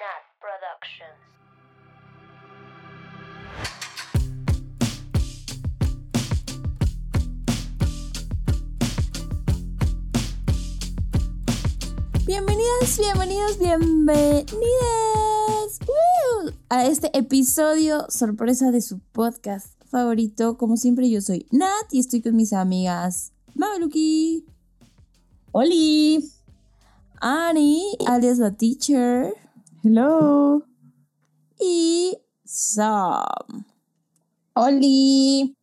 Nat Productions. Bienvenidas, bienvenidos, bienvenidas ¡Woo! a este episodio sorpresa de su podcast favorito. Como siempre, yo soy Nat y estoy con mis amigas Mabeluki, Oli. Ani, alias la teacher, Hello. y Sam. Oli.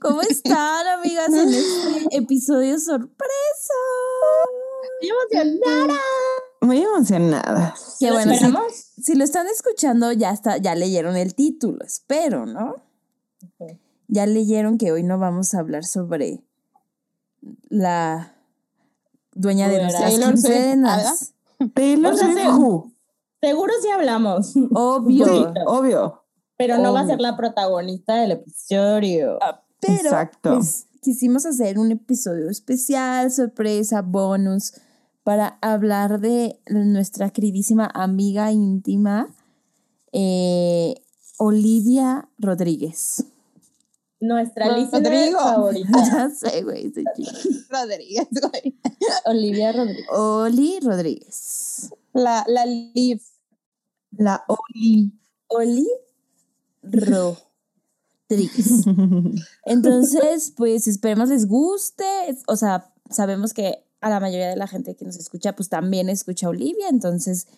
¿Cómo están, amigas, en este episodio sorpresa? emocionada. Muy emocionada. Que ¿Lo bueno, si, si lo están escuchando, ya está, ya leyeron el título, espero, ¿no? Ya leyeron que hoy no vamos a hablar sobre la dueña de nuestras quincenas. Taylor O sea, Swift sí. Who. Seguro sí hablamos, Obvio. Sí, obvio. pero no va a ser la protagonista del episodio. Pero Exacto. pues, quisimos hacer un episodio especial, sorpresa, bonus, para hablar de nuestra queridísima amiga íntima, eh, Olivia Rodríguez. Nuestra lista Rodrigo. favorita. ya sé, güey. Rodríguez, güey. Olivia Rodríguez. Oli Rodríguez. La, la Liv. La Oli. Oli Rodríguez. Entonces, pues esperemos les guste. O sea, sabemos que a la mayoría de la gente que nos escucha, pues también escucha a Olivia. Entonces,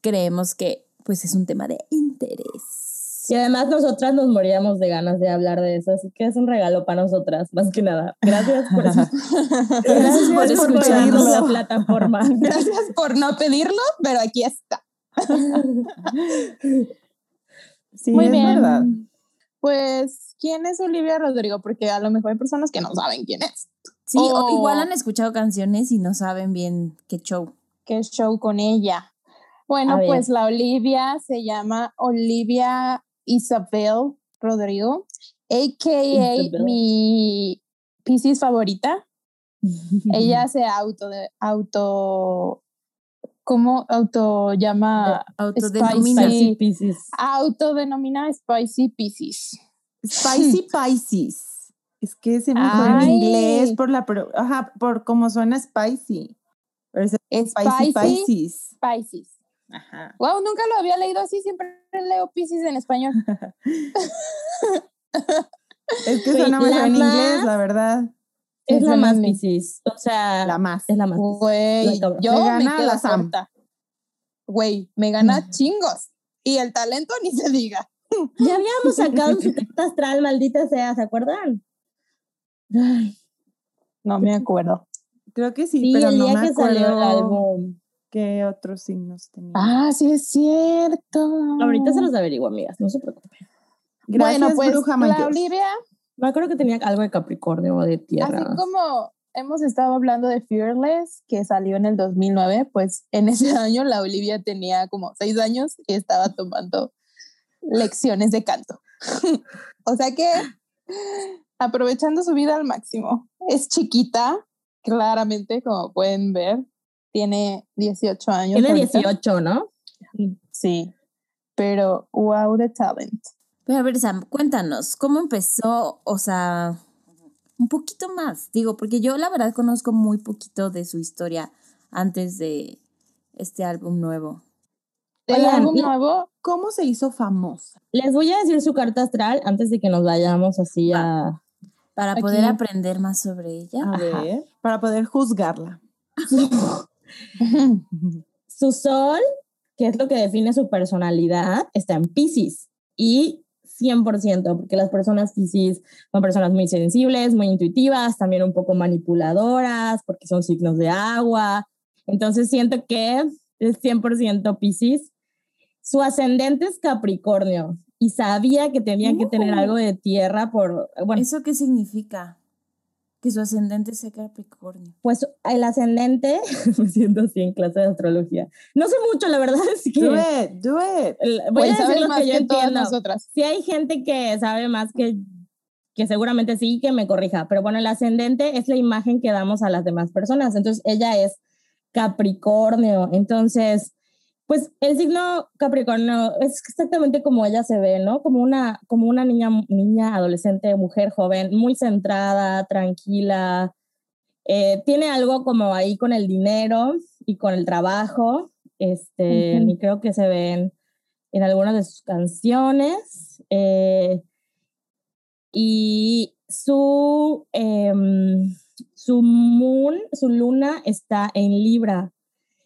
creemos que pues es un tema de interés. Y además nosotras nos moríamos de ganas de hablar de eso, así que es un regalo para nosotras, más que nada. Gracias por, Gracias por por escucharnos. pedirnos la plataforma. Gracias por no pedirlo, pero aquí está. Sí, Muy es bien. verdad. Pues, ¿quién es Olivia Rodrigo? Porque a lo mejor hay personas que no saben quién es. Sí, o Oh. igual han escuchado canciones y no saben bien qué show. ¿Qué show con ella? Bueno, pues la Olivia se llama Olivia Isabel Rodrigo, a.k.a. Isabel. mi Pisces favorita. Ella se auto, de, auto, ¿cómo auto llama? Autodenomina. Spicy. Pisces. Autodenomina Spicy Pisces. Spicy Pisces. Es que se me fue en inglés por la pro- ajá, por cómo suena spicy. Pero es spicy Spicy Pisces. Pisces. Ajá. Wow, nunca lo había leído así, siempre leo Pisces en español. Es que suena mejor en inglés, la verdad. Es la más. Pisces. O sea, La más. es la más. Güey, yo me gana la Sam. Güey, me gana chingos. Y el talento ni se diga. Ya habíamos sacado su carta astral, maldita sea, ¿se acuerdan? Ay, No me acuerdo. Creo que sí, sí, pero el no día me que salió el acuerdo álbum. Qué otros signos tenía. Ah, sí es cierto. Ahorita se los averiguo, amigas, no se preocupen. Gracias, bueno, pues Bruja la Mayos. Olivia, Me acuerdo que tenía algo de Capricornio o de tierra. así como hemos estado hablando de Fearless, que salió en el 2009, pues en ese año la Olivia tenía como seis años y estaba tomando lecciones de canto. o sea que aprovechando su vida al máximo. Es chiquita, claramente, como pueden ver. Tiene 18 años. Tiene ahorita. 18, ¿no? Sí, pero wow, the talent. Pero a ver, Sam, cuéntanos, ¿cómo empezó? O sea, un poquito más, digo, porque yo la verdad conozco muy poquito de su historia antes de este álbum nuevo. El Oigan, álbum nuevo, ¿Cómo se hizo famosa? Les voy a decir su carta astral antes de que nos vayamos así a... Para Aquí. poder aprender más sobre ella. a ver. Para poder juzgarla. Su sol, que es lo que define su personalidad, está en Pisces. Y 100%, porque las personas Pisces son personas muy sensibles, muy intuitivas, también un poco manipuladoras, porque son signos de agua. Entonces siento que es 100% Pisces. Su ascendente es Capricornio y sabía que tenía que tener Uh. algo de tierra por, bueno, ¿Eso qué significa? Que su ascendente sea Capricornio. pues el ascendente, me siento así en clase de astrología. No sé mucho, la verdad es que... Do it, do it. el- voy pues a decir lo más que yo que todas entiendo. nosotras. Si hay gente que sabe más que, que seguramente sí, que me corrija. Pero bueno, el ascendente es la imagen que damos a las demás personas. Entonces, ella es Capricornio. Entonces, pues el signo Capricornio es exactamente como ella se ve, ¿no? Como una, como una niña, niña, adolescente, mujer joven, muy centrada, tranquila. Eh, tiene algo como ahí con el dinero y con el trabajo. Este, y creo que se ven en algunas de sus canciones. eh, y su, em, su moon, su luna está en Libra.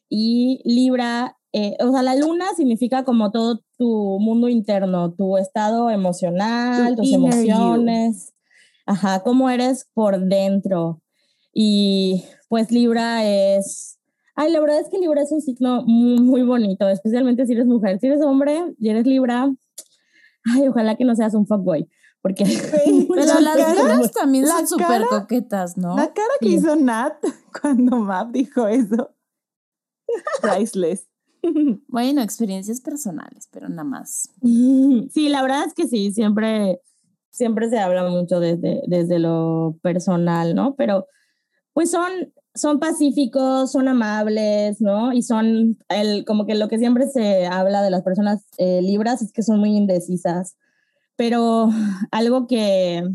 Y Libra, eh, o sea, la luna significa como todo tu mundo interno, tu estado emocional, Tu tus inner you. emociones, ajá, cómo eres por dentro. Y pues Libra es, ay, la verdad es que Libra es un signo muy, muy bonito, especialmente si eres mujer. Si eres hombre y eres Libra, ay, ojalá que no seas un fuckboy, porque... Pero Pero La las cara- también la son súper coquetas, ¿no? La cara que Sí. hizo Nat cuando Map dijo eso. Priceless. Bueno, experiencias personales, pero nada más. Sí, la verdad es que sí, siempre, siempre se habla mucho desde, desde lo personal, ¿no? Pero pues son, son pacíficos, son amables, ¿no? Y son, el, como que lo que siempre se habla de las personas eh, libras es que son muy indecisas. Pero algo que,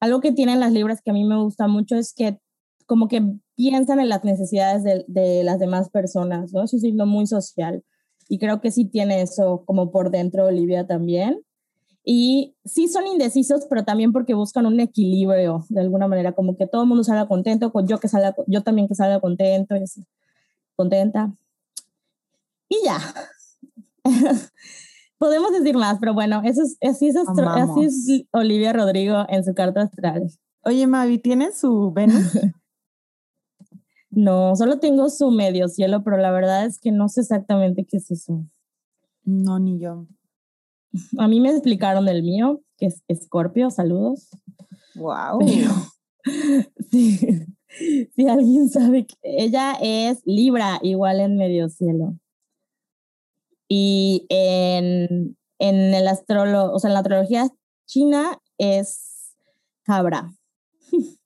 algo que tienen las libras que a mí me gusta mucho es que como que piensan en las necesidades de, de las demás personas, ¿no? Es un signo muy social. Y creo que sí tiene eso como por dentro Olivia también. Y sí son indecisos, pero también porque buscan un equilibrio de alguna manera, como que todo el mundo salga contento, con yo que salga, yo también que salga contento, y así, contenta. Y ya. Podemos decir más, pero bueno, eso es, así, es astro- así es. Olivia Rodrigo en su carta astral. Oye, Mavi, ¿tiene su Venus? No, solo tengo su medio cielo, pero la verdad es que no sé exactamente qué es eso. No, ni yo. A mí me explicaron el mío, que es Escorpio, saludos. Wow. Pero sí, si alguien sabe que ella es Libra, igual en medio cielo. Y en, en el astrolo, o sea, en la astrología china es Cabra.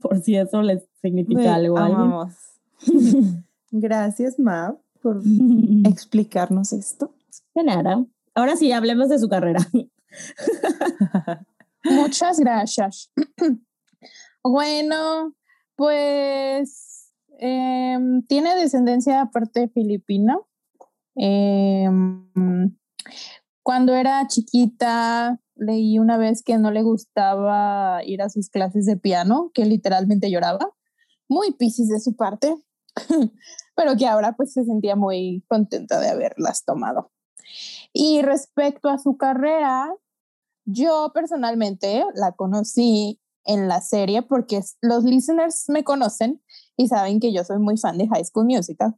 Por si eso les significa Ve, algo amamos. Gracias, Mav, por explicarnos esto. De nada. Ahora sí, hablemos de su carrera. Muchas gracias. bueno, pues em, tiene descendencia aparte filipina. Em, cuando era chiquita, leí una vez que no le gustaba ir a sus clases de piano, que literalmente lloraba. Muy piscis de su parte, pero que ahora pues se sentía muy contenta de haberlas tomado. Y respecto a su carrera, yo personalmente la conocí en la serie porque los listeners me conocen y saben que yo soy muy fan de High School Musical.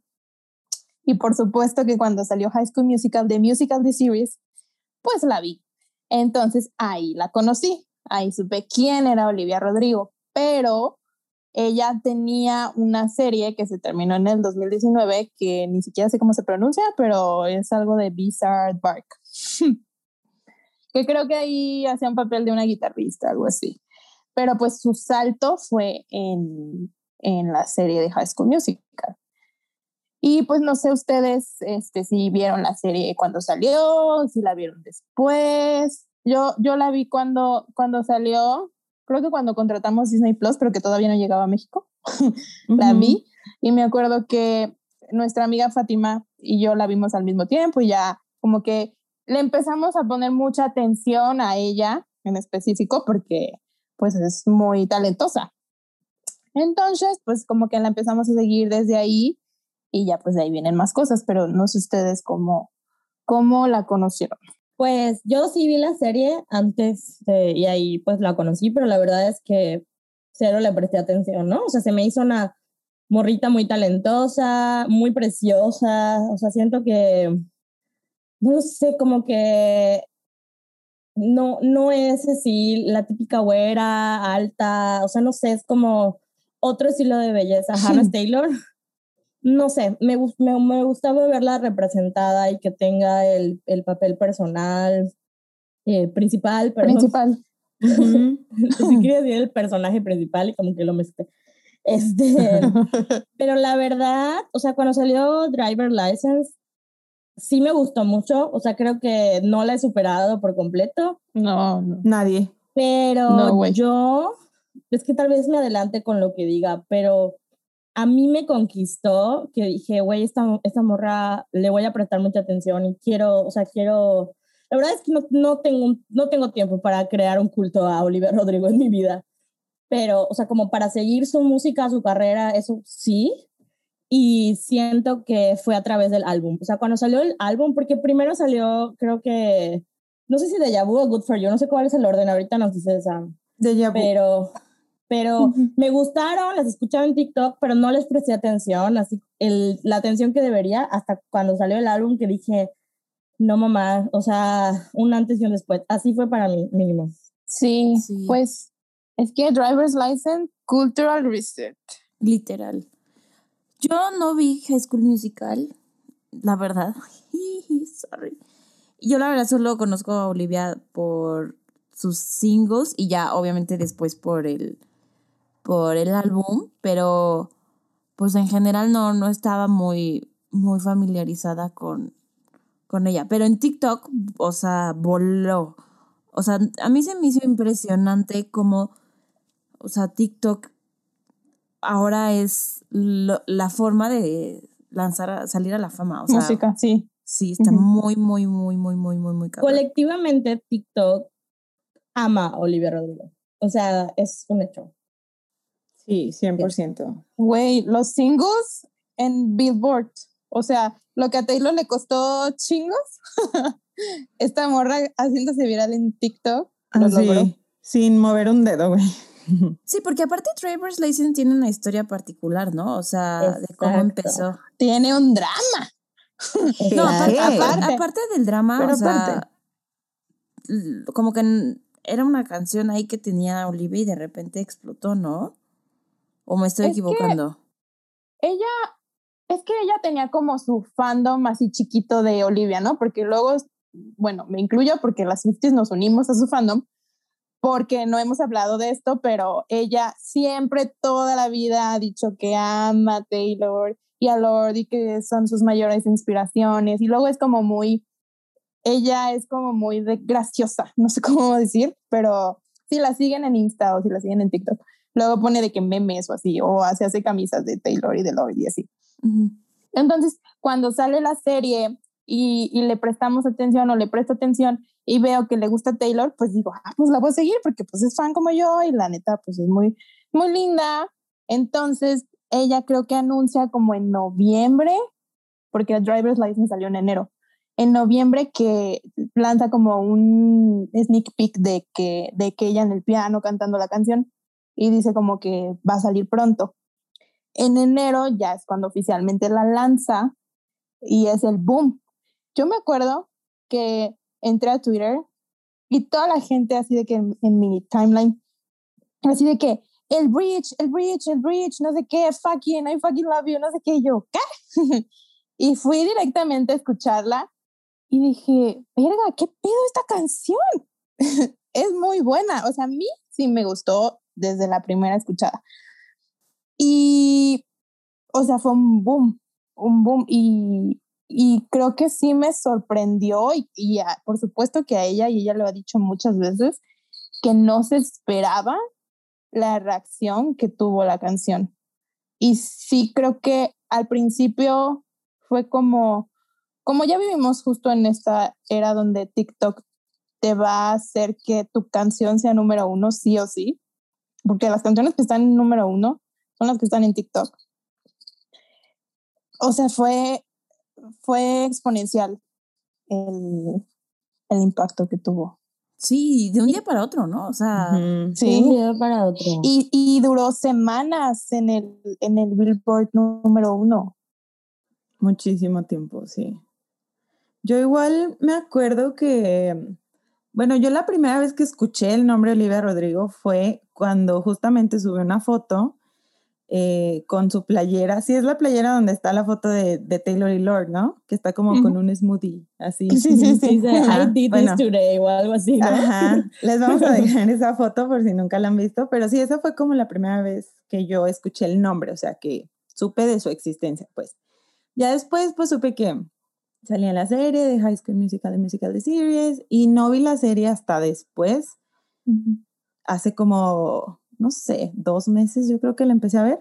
Y por supuesto que cuando salió High School Musical, The Musical, The Series, pues la vi. Entonces ahí la conocí, ahí supe quién era Olivia Rodrigo, pero ella tenía una serie que se terminó en el 2019 que ni siquiera sé cómo se pronuncia, pero es algo de Bizarre Bark. que creo que ahí hacía un papel de una guitarrista, algo así. Pero pues su salto fue en, en la serie de High School Musical. Y pues no sé ustedes este, si vieron la serie cuando salió, si la vieron después. Yo, yo la vi cuando, cuando salió, creo que cuando contratamos Disney Plus, pero que todavía no llegaba a México, la Ujú. vi. Y me acuerdo que nuestra amiga Fátima y yo la vimos al mismo tiempo y ya como que le empezamos a poner mucha atención a ella en específico porque pues es muy talentosa. Entonces, pues como que la empezamos a seguir desde ahí y ya pues de ahí vienen más cosas, pero no sé ustedes cómo, cómo la conocieron. Pues yo sí vi la serie antes de- y ahí pues la conocí, pero la verdad es que cero le presté atención, ¿no? O sea, se me hizo una morrita muy talentosa, muy preciosa, o sea, siento que, no sé, como que no, no es así la típica güera, alta, o sea, no sé, es como otro estilo de belleza. Hannah Taylor, no sé, me, me, me gustaba verla representada y que tenga el, el papel personal, eh, principal, perdón. Principal. sí quería decir el personaje principal y como que lo mezclé. Este, pero la verdad, o sea, cuando salió Driver License, sí me gustó mucho. O sea, creo que no la he superado por completo. No, no. Nadie. Pero No, yo, es que tal vez me adelante con lo que diga, pero a mí me conquistó que dije, güey, esta, esta morra le voy a prestar mucha atención y quiero, o sea, quiero, la verdad es que no, no, tengo, no tengo tiempo para crear un culto a Oliver Rodrigo en mi vida, pero, o sea, como para seguir su música, su carrera, eso sí, y siento que fue a través del álbum, o sea, cuando salió el álbum, porque primero salió, creo que, no sé si Deja Vu o Good For You, no sé cuál es el orden, ahorita nos dice Sam Deja vu. pero, pero me gustaron, las escuchaba en TikTok, pero no les presté atención, así el, la atención que debería hasta cuando salió el álbum que dije, no mamá, o sea, un antes y un después. Así fue para mí, mínimo. Sí, Sí. pues es que driver's license, cultural reset. Literal. Yo no vi High School Musical, la verdad. Sorry. Yo la verdad solo conozco a Olivia por sus singles y ya obviamente después por el por el álbum, pero pues en general no no estaba muy muy familiarizada con con ella, pero en TikTok, o sea, voló. O sea, a mí se me hizo impresionante como o sea, TikTok ahora es lo- la forma de lanzar, salir a la fama. O sea, Música, sí. sí, está muy, muy, muy, muy, muy, muy, muy cabrón. Colectivamente, TikTok ama a Olivia Rodrigo. O sea, es un hecho. Sí, 100%. Güey, los singles en Billboard. O sea, lo que a Taylor le costó chingos, esta morra haciéndose viral en TikTok lo Así, logró. sin mover un dedo, güey. Sí, porque aparte Travers License tiene una historia particular, ¿no? O sea, de cómo empezó. Tiene un drama. No, aparte, aparte, aparte del drama, Pero o sea, aparte. l- como que era una canción ahí que tenía Olivia y de repente explotó, ¿no? ¿O me estoy Es equivocando? Ella, es que ella tenía como su fandom así chiquito de Olivia, ¿no? Porque luego, bueno, me incluyo porque las Swifties nos unimos a su fandom, porque no hemos hablado de esto, pero ella siempre, toda la vida ha dicho que ama a Taylor y a Lord y que son sus mayores inspiraciones. Y luego es como muy, ella es como muy graciosa, no sé cómo decir, pero si la siguen en Insta o si la siguen en TikTok, luego pone de que memes o así, o se hace camisas de Taylor y de Lord y así. Entonces, cuando sale la serie y, y le prestamos atención o le presto atención y veo que le gusta Taylor, pues digo, ah, pues la voy a seguir porque pues es fan como yo y la neta pues es muy, muy linda. Entonces, ella creo que anuncia como en noviembre, porque Driver's License salió en enero, en noviembre que lanza como un sneak peek de que, de que ella en el piano cantando la canción y dice como que va a salir pronto. En enero ya es cuando oficialmente la lanza y es el boom. Yo me acuerdo que entré a Twitter y toda la gente así de que en, en mi timeline, así de que el bridge, el bridge, el bridge, no sé qué, fucking, I fucking love you, no sé qué, y yo, ¿qué? y fui directamente a escucharla y dije, verga, ¿qué pedo esta canción? es muy buena, o sea, a mí sí me gustó desde la primera escuchada. Y, o sea, fue un boom, un boom. Y, y creo que sí me sorprendió y, y a- por supuesto que a ella, y ella lo ha dicho muchas veces, que no se esperaba la reacción que tuvo la canción. Y sí creo que al principio fue como, como ya vivimos justo en esta era donde TikTok te va a hacer que tu canción sea número uno sí o sí, porque las canciones que están en número uno son las que están en TikTok. O sea, fue, fue exponencial el, el impacto que tuvo. Sí, de un día para otro, ¿no? O sea, Ujú. De un Sí. día para otro. Y, y duró semanas en el, en el Billboard número uno. Muchísimo tiempo, sí. Yo igual me acuerdo que, bueno, yo la primera vez que escuché el nombre Olivia Rodrigo fue cuando justamente subí una foto eh, con su playera. Sí, es la playera donde está la foto de, de Taylor y Lord, ¿no? Que está como con un smoothie, así. Sí, sí, sí. Ajá, I did bueno. this today o algo así, ¿no? Ajá. Les vamos a dejar esa foto por si nunca la han visto, pero sí, esa fue como la primera vez que yo escuché el nombre, o sea, que supe de su existencia, pues. Ya después, pues supe que salía la serie de High School Musical de Musical de Series y no vi la serie hasta después, hace como, no sé, dos meses yo creo que la empecé a ver.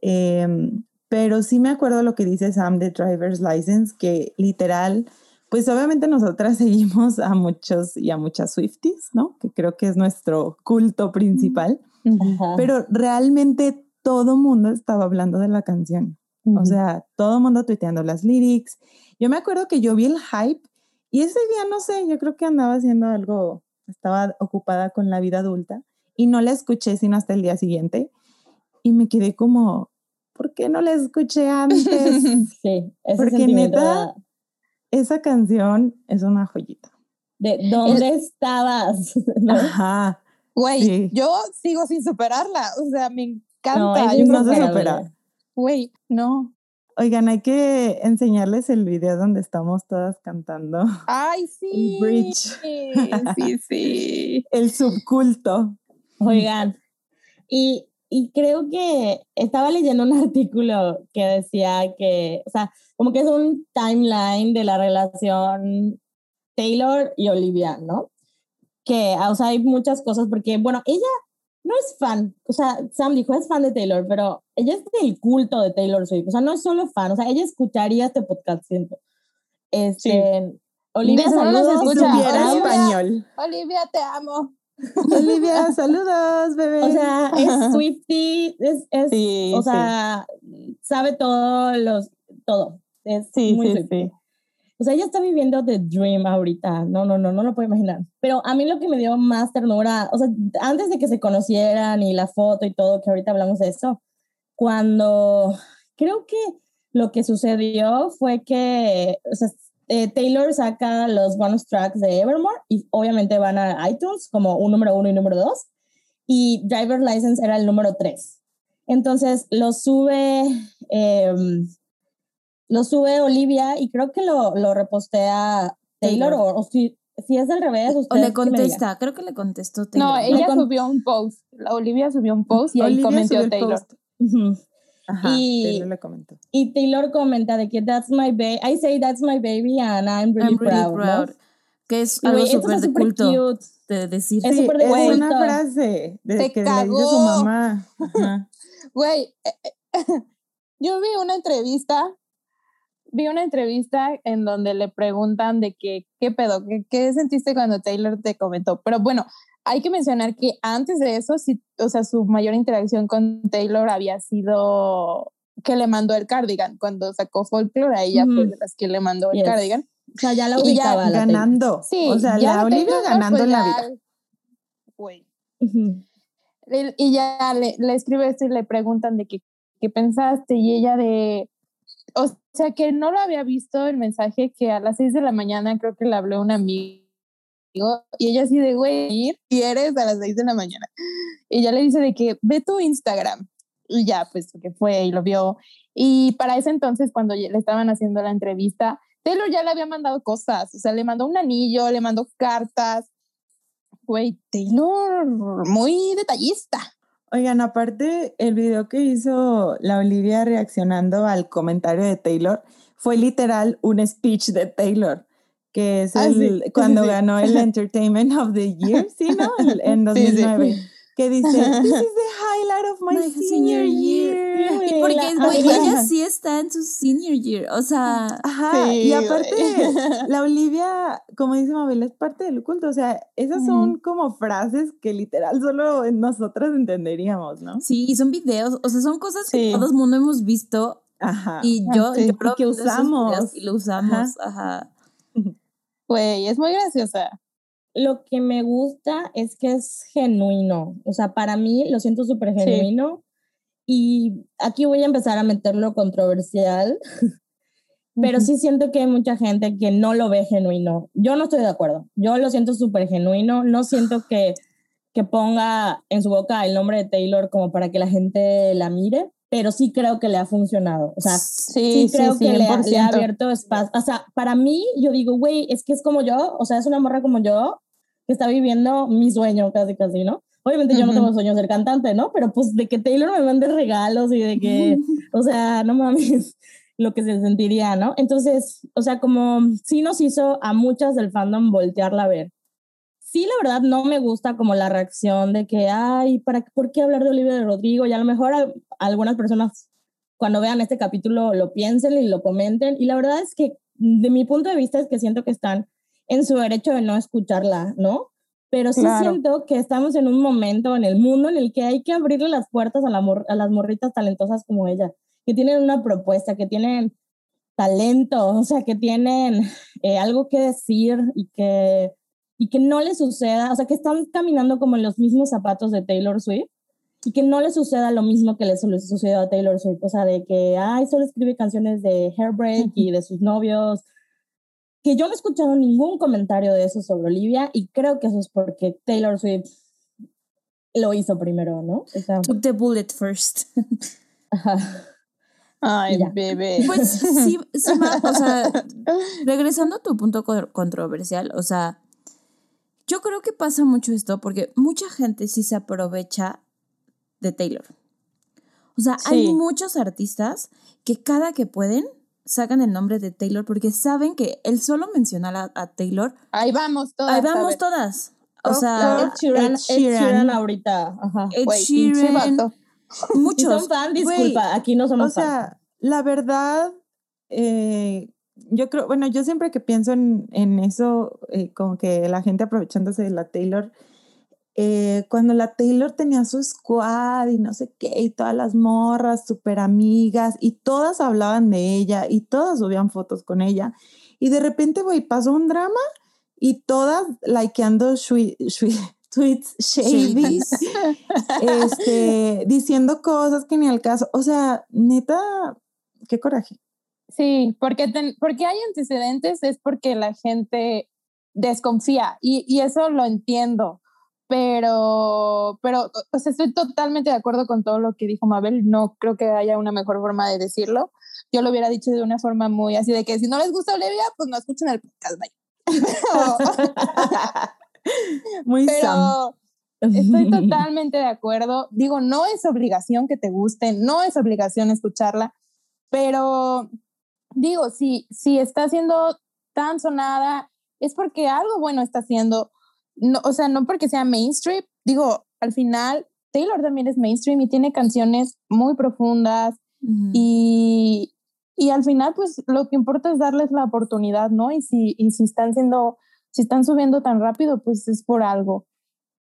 Em, pero sí me acuerdo lo que dice Sam de Driver's License, que literal, pues obviamente nosotras seguimos a muchos y a muchas Swifties, ¿no? Que creo que es nuestro culto principal, Ajá. pero realmente todo mundo estaba hablando de la canción. O sea, todo mundo tuiteando las lyrics. Yo me acuerdo que yo vi el hype y ese día, no sé, yo creo que andaba haciendo algo, estaba ocupada con la vida adulta y no la escuché sino hasta el día siguiente y me quedé como, ¿por qué no la escuché antes? Sí, ese Porque neta- Esa canción es una joyita. de ¿dónde estabas? ¿No? Ajá. Güey, Sí. yo sigo sin superarla. O sea, me No, encanta. es Yo no se supera. Güey, no. Oigan, hay que enseñarles el video donde estamos todas cantando. Ay, sí. bridge. Sí, sí. El subculto. Oigan, y, y creo que estaba leyendo un artículo que decía que, o sea, como que es un timeline de la relación Taylor y Olivia, ¿no? Que, o sea, hay muchas cosas porque, bueno, ella no es fan, o sea, Sam dijo, es fan de Taylor, pero ella es del culto de Taylor Swift, o sea, no es solo fan, o sea, ella escucharía este podcast, siento. Este, Olivia, saludos. Escucha. Olivia. español. Olivia, te amo. Olivia, saludos, bebé. O sea, es Swifty, es, es Sí, o sea, sabe todo, los, todo. Es muy Swiftie. O sea, ella está viviendo the dream ahorita. No, no, no, no lo puedo imaginar. Pero a mí lo que me dio más ternura, o sea, antes de que se conocieran y la foto y todo, que ahorita hablamos de eso, cuando creo que lo que sucedió fue que, o sea, eh, Taylor saca los bonus tracks de Evermore y obviamente van a iTunes como un número uno y número dos. Y Driver License era el número tres. Entonces lo sube, em, lo sube Olivia y creo que lo, lo repostea Taylor, Taylor. o, o si, si es al revés, O le contesta, creo que le contestó Taylor. No, ella con- subió un post. La Olivia subió un post y ahí Olivia comentó subió el Taylor. Ajá, Y- Taylor le comentó. Y Taylor comenta de que that's my baby, I say that's my baby and I'm really, I'm really proud. ¿no? proud. Que es algo súper de súper culto cute. de decir. Es Sí, súper de es culto. una frase de Te que le dice su cagó. mamá. Güey, eh, eh, yo vi una entrevista, vi una entrevista en donde le preguntan de que, qué pedo, qué, qué sentiste cuando Taylor te comentó. Pero bueno, hay que mencionar que antes de eso, sí, o sea, su mayor interacción con Taylor había sido que le mandó el cardigan. Cuando sacó Folklore, a ella fue de las que le mandó el Yes. cardigan. O sea, ya la ya ubicaba. la. Ganando. Sí, o sea, ya la Olivia Taylor, ganando pues, en la vida. Güey. Y ya le, le escribe esto y le preguntan de qué, qué pensaste y ella de, o sea que no lo había visto el mensaje que a las 6 de la mañana creo que le habló un amigo y ella así de, güey, si eres a las 6 de la mañana. Y ya le dice de que ve tu Instagram y ya pues que fue y lo vio. Y para ese entonces cuando le estaban haciendo la entrevista, Taylor ya le había mandado cosas, o sea, le mandó un anillo, le mandó cartas. Güey, Taylor, muy detallista. Oigan, aparte, el video que hizo la Olivia reaccionando al comentario de Taylor fue literal un speech de Taylor, que es Ah, el, sí, cuando sí. ganó el Entertainment of the Year, ¿sí, no? El- En Sí, sí. 2009. Que dice, this is the highlight of my, My senior, senior year. year. Sí, Porque, güey, ella sí está en su senior year. O sea, Ajá, Sí, y aparte, güey. la Olivia, como dice Mabel, es parte del culto. O sea, esas son como frases que literal solo nosotras entenderíamos, ¿no? sí, y son videos. O sea, son cosas que todo el mundo hemos visto Ajá. y yo, sí. yo Y que usamos. Y lo usamos. Ajá. Güey, es muy graciosa. Lo que me gusta es que es genuino. O sea, para mí lo siento súper Sí. genuino. Y aquí voy a empezar a meterlo controversial. Pero sí siento que hay mucha gente que no lo ve genuino. Yo no estoy de acuerdo. Yo lo siento súper genuino. No siento que, que ponga en su boca el nombre de Taylor como para que la gente la mire. pero sí creo que le ha funcionado. O sea, sí, creo que le, le, ha abierto espacio. O sea, para mí, yo digo, güey, es que es como yo, o sea, es una morra como yo que está viviendo mi sueño casi, casi, ¿no? Obviamente yo no tengo sueño de ser cantante, ¿no? Pero pues de que Taylor me mande regalos y de que, o sea, no mames, lo que se sentiría, ¿no? Entonces, o sea, como sí nos hizo a muchas del fandom voltearla a ver. Sí, la verdad, no me gusta como la reacción de que, ay, ¿para, ¿por qué hablar de Olivia de Rodrigo? Y a lo mejor algunas personas cuando vean este capítulo lo piensen y lo comenten. Y la verdad es que, de mi punto de vista, es que siento que están en su derecho de no escucharla, ¿no? pero sí siento que estamos en un momento en el mundo en el que hay que abrirle las puertas a, la a las morritas talentosas como ella, que tienen una propuesta, que tienen talento, o sea, que tienen eh, algo que decir y que, y que no les suceda, o sea, que están caminando como en los mismos zapatos de Taylor Swift y que no le suceda lo mismo que le sucedió a Taylor Swift, o sea, de que, ay, solo escribe canciones de Hairbreak y de sus novios que yo no he escuchado ningún comentario de eso sobre Olivia y creo que eso es porque Taylor Swift lo hizo primero, ¿no? Took the bullet first. Ay, bebé. Pues sí, sí o sea, regresando a tu punto controversial, o sea, yo creo que pasa mucho esto porque mucha gente sí se aprovecha de Taylor. O sea, hay muchos artistas que cada que pueden sacan el nombre de Taylor porque saben que el solo mencionar a, Taylor. Ahí vamos todas. Ahí vamos todas. O sea, Ed Sheeran, Ed Sheeran, ahorita. Ajá. Ed Sheeran. Muchos. son fan, disculpa, aquí no somos O sea, la verdad, eh, yo creo, bueno, yo siempre que pienso en, en eso, eh, como que la gente aprovechándose de la Taylor, eh, cuando la Taylor tenía su squad y no sé qué, y todas las morras súper amigas, y todas hablaban de ella, y todas subían fotos con ella, y de repente, güey, pasó un drama, y todas likeando tweets shady, este, diciendo cosas que ni al caso, o sea, neta, qué coraje. Sí, porque, porque hay antecedentes es porque la gente desconfía, y, y eso lo entiendo pero, pero, o sea, estoy totalmente de acuerdo con todo lo que dijo Mabel. No creo que haya una mejor forma de decirlo. Yo lo hubiera dicho de una forma muy así de que si no les gusta Olivia, pues no escuchen el podcast, muy pero estoy totalmente de acuerdo. Digo, no es obligación que te guste, no es obligación escucharla, pero digo, si, si está siendo tan sonada, es porque algo bueno está haciendo no, o sea, no porque sea mainstream, digo, al final Taylor también es mainstream y tiene canciones muy profundas y, y, al final pues lo que importa es darles la oportunidad, ¿no? Y si, y si están siendo, si están subiendo tan rápido, pues es por algo.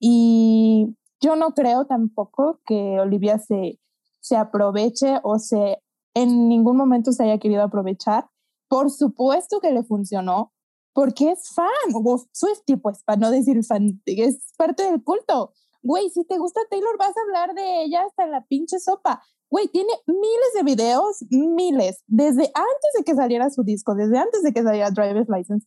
Y yo no creo tampoco que Olivia se, se aproveche o se en ningún momento se haya querido aprovechar. Por supuesto que le funcionó, porque es fan, o Swifty, pues, para no decir fan, es parte del culto. Güey, si te gusta Taylor, vas a hablar de ella hasta la pinche sopa. Güey, tiene miles de videos, miles, desde antes de que saliera su disco, desde antes de que saliera Driver's License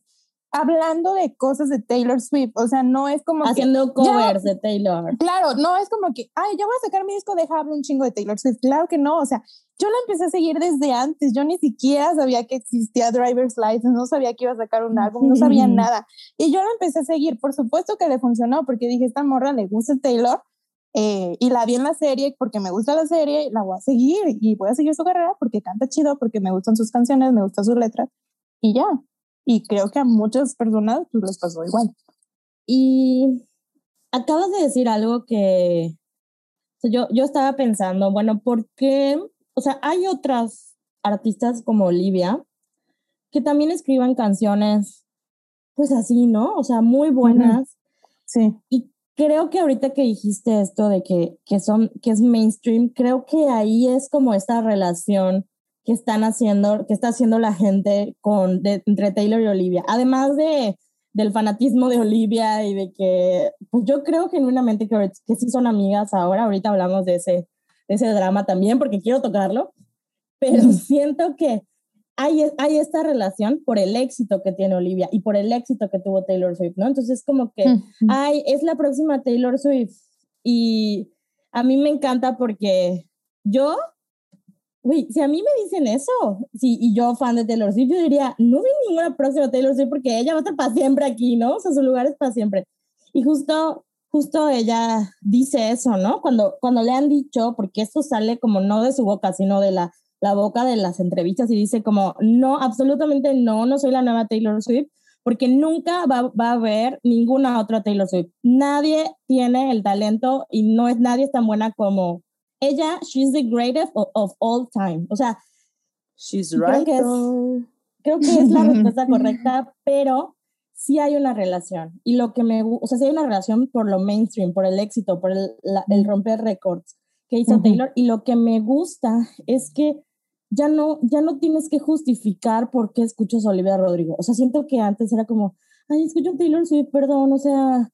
hablando de cosas de Taylor Swift, o sea, no es como haciendo covers de Taylor. Claro, no es como que, ay, yo voy a sacar mi disco, de hablar un chingo de Taylor Swift. Claro que no, o sea, yo la empecé a seguir desde antes, yo ni siquiera sabía que existía Driver's License, no sabía que iba a sacar un álbum, no sabía nada. Y yo la empecé a seguir, por supuesto que le funcionó, porque dije, esta morra le gusta Taylor, eh, y la vi en la serie porque me gusta la serie, la voy a seguir y voy a seguir su carrera porque canta chido, porque me gustan sus canciones, me gustan sus letras y ya. Y creo que a muchas personas pues, les pasó igual. Y acabas de decir algo que yo, yo estaba pensando, bueno, ¿por qué? O sea, hay otras artistas como Olivia que también escriban canciones, pues así, ¿no? O sea, muy buenas. Sí. Y creo que ahorita que dijiste esto de que, que, son, que es mainstream, creo que ahí es como esta relación que están haciendo, que está haciendo la gente con, entre Taylor y Olivia. Además de, del fanatismo de Olivia y de que, pues yo creo genuinamente que, que sí son amigas ahora. Ahorita hablamos de ese, de ese drama también porque quiero tocarlo, pero siento que hay, hay esta relación por el éxito que tiene Olivia y por el éxito que tuvo Taylor Swift, ¿no? Entonces como que, ay, es la próxima Taylor Swift y a mí me encanta porque yo Güey, si a mí me dicen eso, sí, y yo fan de Taylor Swift, yo diría, no vi ninguna próxima Taylor Swift porque ella va a estar para siempre aquí, ¿no? O sea, su lugar es para siempre. Y justo, justo ella dice eso, ¿no? Cuando, cuando le han dicho, porque esto sale como no de su boca, sino de la, la boca de las entrevistas y dice como, no, absolutamente no, no soy la nueva Taylor Swift, porque nunca va, va, a haber ninguna otra Taylor Swift. Nadie tiene el talento y no es nadie es tan buena como ella. She's the greatest of, of all time. O sea, she's right. Creo que, es, creo que es la respuesta correcta, pero sí hay una relación. Y lo que me, o sea, sí hay una relación por lo mainstream, por el éxito, por el, la, el romper récords que hizo uh -huh. Taylor. Y lo que me gusta es que ya no, ya no tienes que justificar por qué escuchas a Olivia Rodrigo. O sea, siento que antes era como, ay, escucho Taylor Swift, perdón, o sea,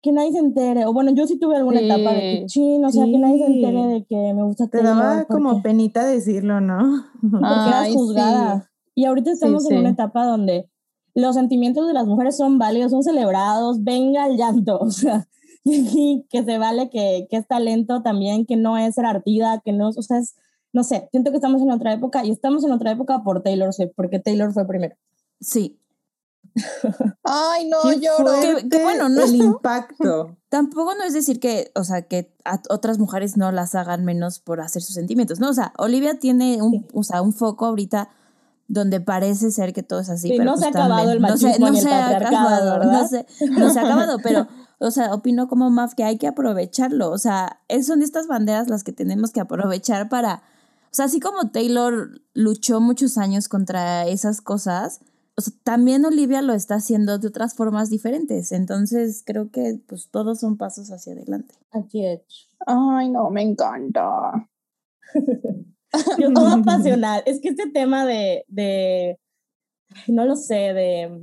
que nadie se entere. O bueno, yo sí tuve alguna sí. etapa de que chin, o sea, sí. que nadie se entere de que me gusta Te daba como penita decirlo, ¿no? Porque eras juzgada. Sí. Y ahorita estamos en una etapa donde los sentimientos de las mujeres son válidos, son celebrados, venga el llanto, o sea, que se vale que, que es talento también, que no es ser artida, que no, o sea, es no sé, siento que estamos en otra época y estamos en otra época por Taylor Swift, porque Taylor fue primero. Sí. Ay, no, lloro. Que, que, bueno, no el impacto. Tampoco no es decir que, o sea, que a otras mujeres no las hagan menos por hacer sus sentimientos, ¿no? O sea, Olivia tiene un, sí. o sea, un foco ahorita donde parece ser que todo es así. Sí, pero no pues se ha acabado el machismo no se, no y el se ha acabado, ¿verdad? no se, no se ha acabado, pero, o sea, opino como Maf que hay que aprovecharlo. O sea, son estas banderas las que tenemos que aprovechar para o sea, así como Taylor luchó muchos años contra esas cosas, o sea, también Olivia lo está haciendo de otras formas diferentes. Entonces, creo que pues todos son pasos hacia adelante. Así es. Ay, no, me encanta. Yo todo pasional. Es que este tema de, de no lo sé, de,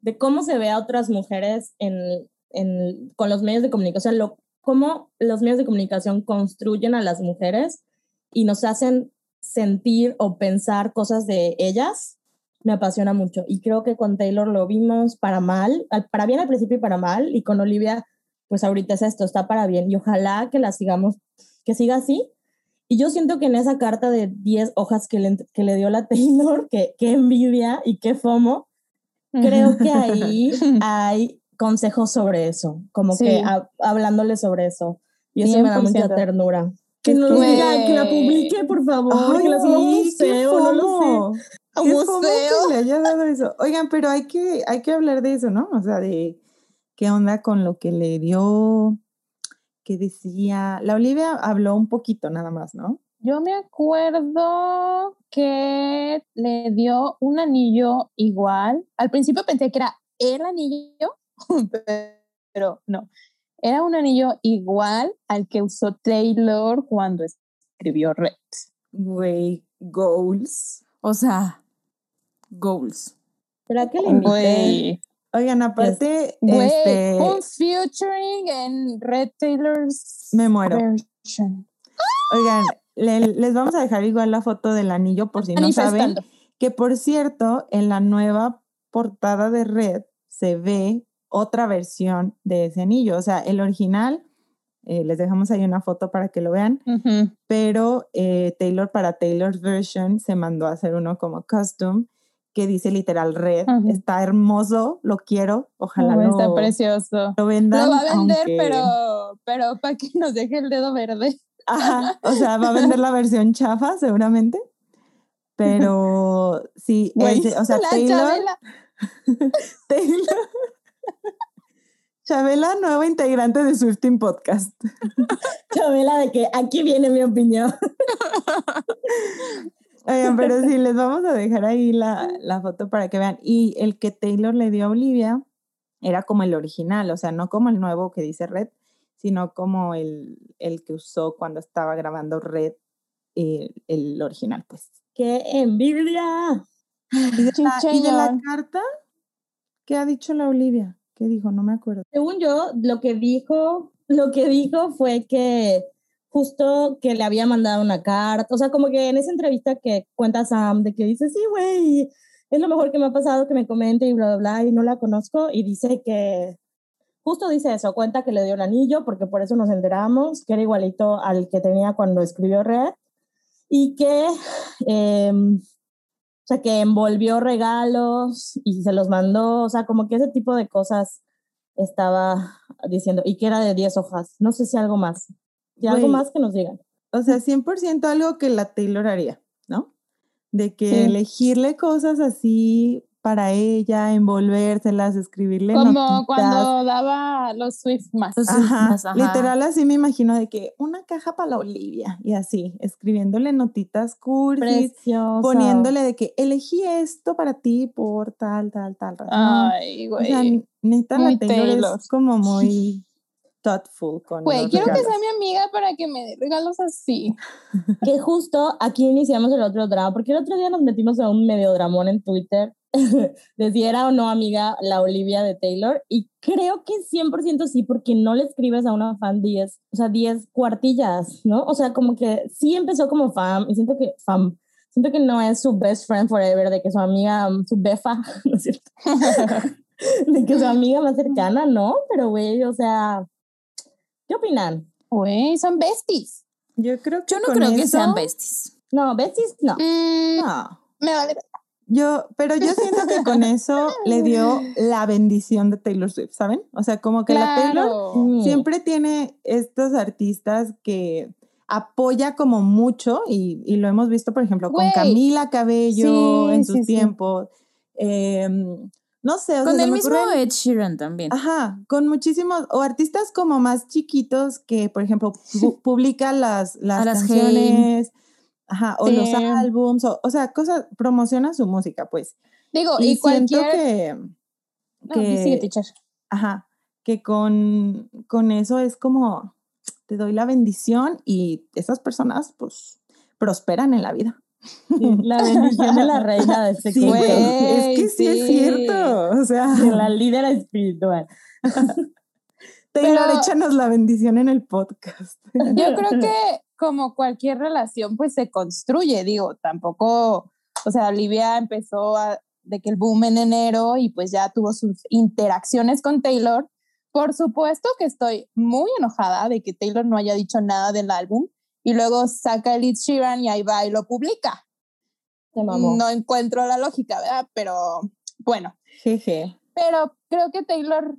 de cómo se ve a otras mujeres en, en, con los medios de comunicación, lo, cómo los medios de comunicación construyen a las mujeres y nos hacen sentir o pensar cosas de ellas, me apasiona mucho. Y creo que con Taylor lo vimos para mal, para bien al principio y para mal, y con Olivia, pues ahorita es esto, está para bien. Y ojalá que la sigamos, que siga así. Y yo siento que en esa carta de 10 hojas que le, que le dio la Taylor, que, que envidia y qué fomo, creo que ahí hay consejos sobre eso, como sí. que a, hablándole sobre eso. Y eso 100%. me da mucha ternura. Que no lo diga, que la publique, por favor, Ay, que la suba a un museo, no lo sé. A ¿Qué museo. que le haya dado eso? Oigan, pero hay que, hay que hablar de eso, ¿no? O sea, de qué onda con lo que le dio, qué decía. La Olivia habló un poquito nada más, ¿no? Yo me acuerdo que le dio un anillo igual. Al principio pensé que era el anillo, pero no. Era un anillo igual al que usó Taylor cuando escribió Red. Güey, goals. O sea, goals. ¿Será que le invité? Oigan, aparte, este, un featuring en Red Taylor's me muero. version. Oigan, le, les vamos a dejar igual la foto del anillo por si no saben. Que por cierto, en la nueva portada de Red se ve otra versión de ese anillo. O sea, el original, eh, les dejamos ahí una foto para que lo vean, Uh -huh. pero eh, Taylor para Taylor's version se mandó a hacer uno como custom que dice literal red. Está hermoso, lo quiero. Ojalá Oh, lo, está precioso. lo vendan. Lo va a vender, aunque- pero, pero para que nos deje el dedo verde. Ajá, o sea, va a vender la versión chafa seguramente. Pero sí, ese- o sea, la Taylor, Chabela. Taylor. Chabela, nueva integrante de Swifting Podcast. Chabela, de que aquí viene mi opinión. Oigan, pero sí, les vamos a dejar ahí la, la foto para que vean. Y el que Taylor le dio a Olivia era como el original, o sea, no como el nuevo que dice Red, sino como el, el que usó cuando estaba grabando Red, eh, el original, pues. ¡Qué envidia! ¿Y de, la, y de la señor. carta? ¿Qué ha dicho la Olivia? ¿Qué dijo? No me acuerdo. Según yo, lo que dijo, lo que dijo fue que justo que le había mandado una carta, o sea, como que en esa entrevista que cuenta Sam, de que dice, sí, güey, es lo mejor que me ha pasado, que me comente y bla, bla, bla, y no la conozco, y dice que, justo dice eso, cuenta que le dio un anillo, porque por eso nos enteramos, que era igualito al que tenía cuando escribió Red, y que, em, o sea, que envolvió regalos y se los mandó, o sea, como que ese tipo de cosas estaba diciendo, y que era de 10 hojas, no sé si algo más, y algo Güey. más que nos digan. O sea, 100% algo que la Taylor haría, ¿no? De que Sí. elegirle cosas así para ella, envolvérselas, escribirle Como notitas. cuando daba los Swift más. Los- Ajá, más, literal así me imagino de que una caja para la Olivia y así, escribiéndole notitas cursis, Preciosa. poniéndole de que elegí esto para ti por tal, tal, tal razón. Ay, o güey. sea, neta muy la Taylor, Taylor. es como muy thoughtful con Güey, los quiero que regalos. sea mi amiga para que me dé regalos así. Que justo aquí iniciamos el otro drama, porque el otro día nos metimos a un medio dramón en Twitter de si era o no amiga la Olivia de Taylor, y creo que 100% sí, porque no le escribes a una fan 10, o sea, 10 cuartillas, ¿no? O sea, como que sí empezó como fan, y siento que fan, siento que no es su best friend forever, de que su amiga, su befa, ¿no es cierto? de que su amiga más cercana, ¿no? Pero, güey, o sea, ¿qué opinan? Güey, son besties. Yo creo que Yo no con creo que sean besties. No, besties, no. Mm, No. Me vale. Yo, pero yo siento que con eso le dio la bendición de Taylor Swift, ¿saben? O sea, como que la Taylor siempre tiene estos artistas que apoya como mucho y, y lo hemos visto, por ejemplo, con. Camila Cabello Sí, en sus sí, sí. tiempos. No sé, o Con sea, el mismo ocurren- Ed Sheeran también. Ajá, con muchísimos, o artistas como más chiquitos que, por ejemplo, pu- publican las, las canciones, ajá, o los álbums, o, o sea, cosas, promociona su música, pues. Digo, Y, y, siento cualquier. que, No, que- sigue, teacher. ajá, que con, con eso es como, te doy la bendición y esas personas, pues, prosperan en la vida. Sí, la bendición de la reina de este Sí, es que sí, es cierto, o sea, de la líder espiritual. Taylor, Pero- échanos la bendición en el podcast. Yo creo que como cualquier relación, pues se construye, digo, tampoco, o sea, Olivia empezó a, de que el boom en enero y pues ya tuvo sus interacciones con Taylor. Por supuesto que estoy muy enojada de que Taylor no haya dicho nada del álbum y luego saca el Ed Sheeran y ahí va y lo publica. No encuentro la lógica, ¿verdad? Pero bueno, Jeje. pero creo que Taylor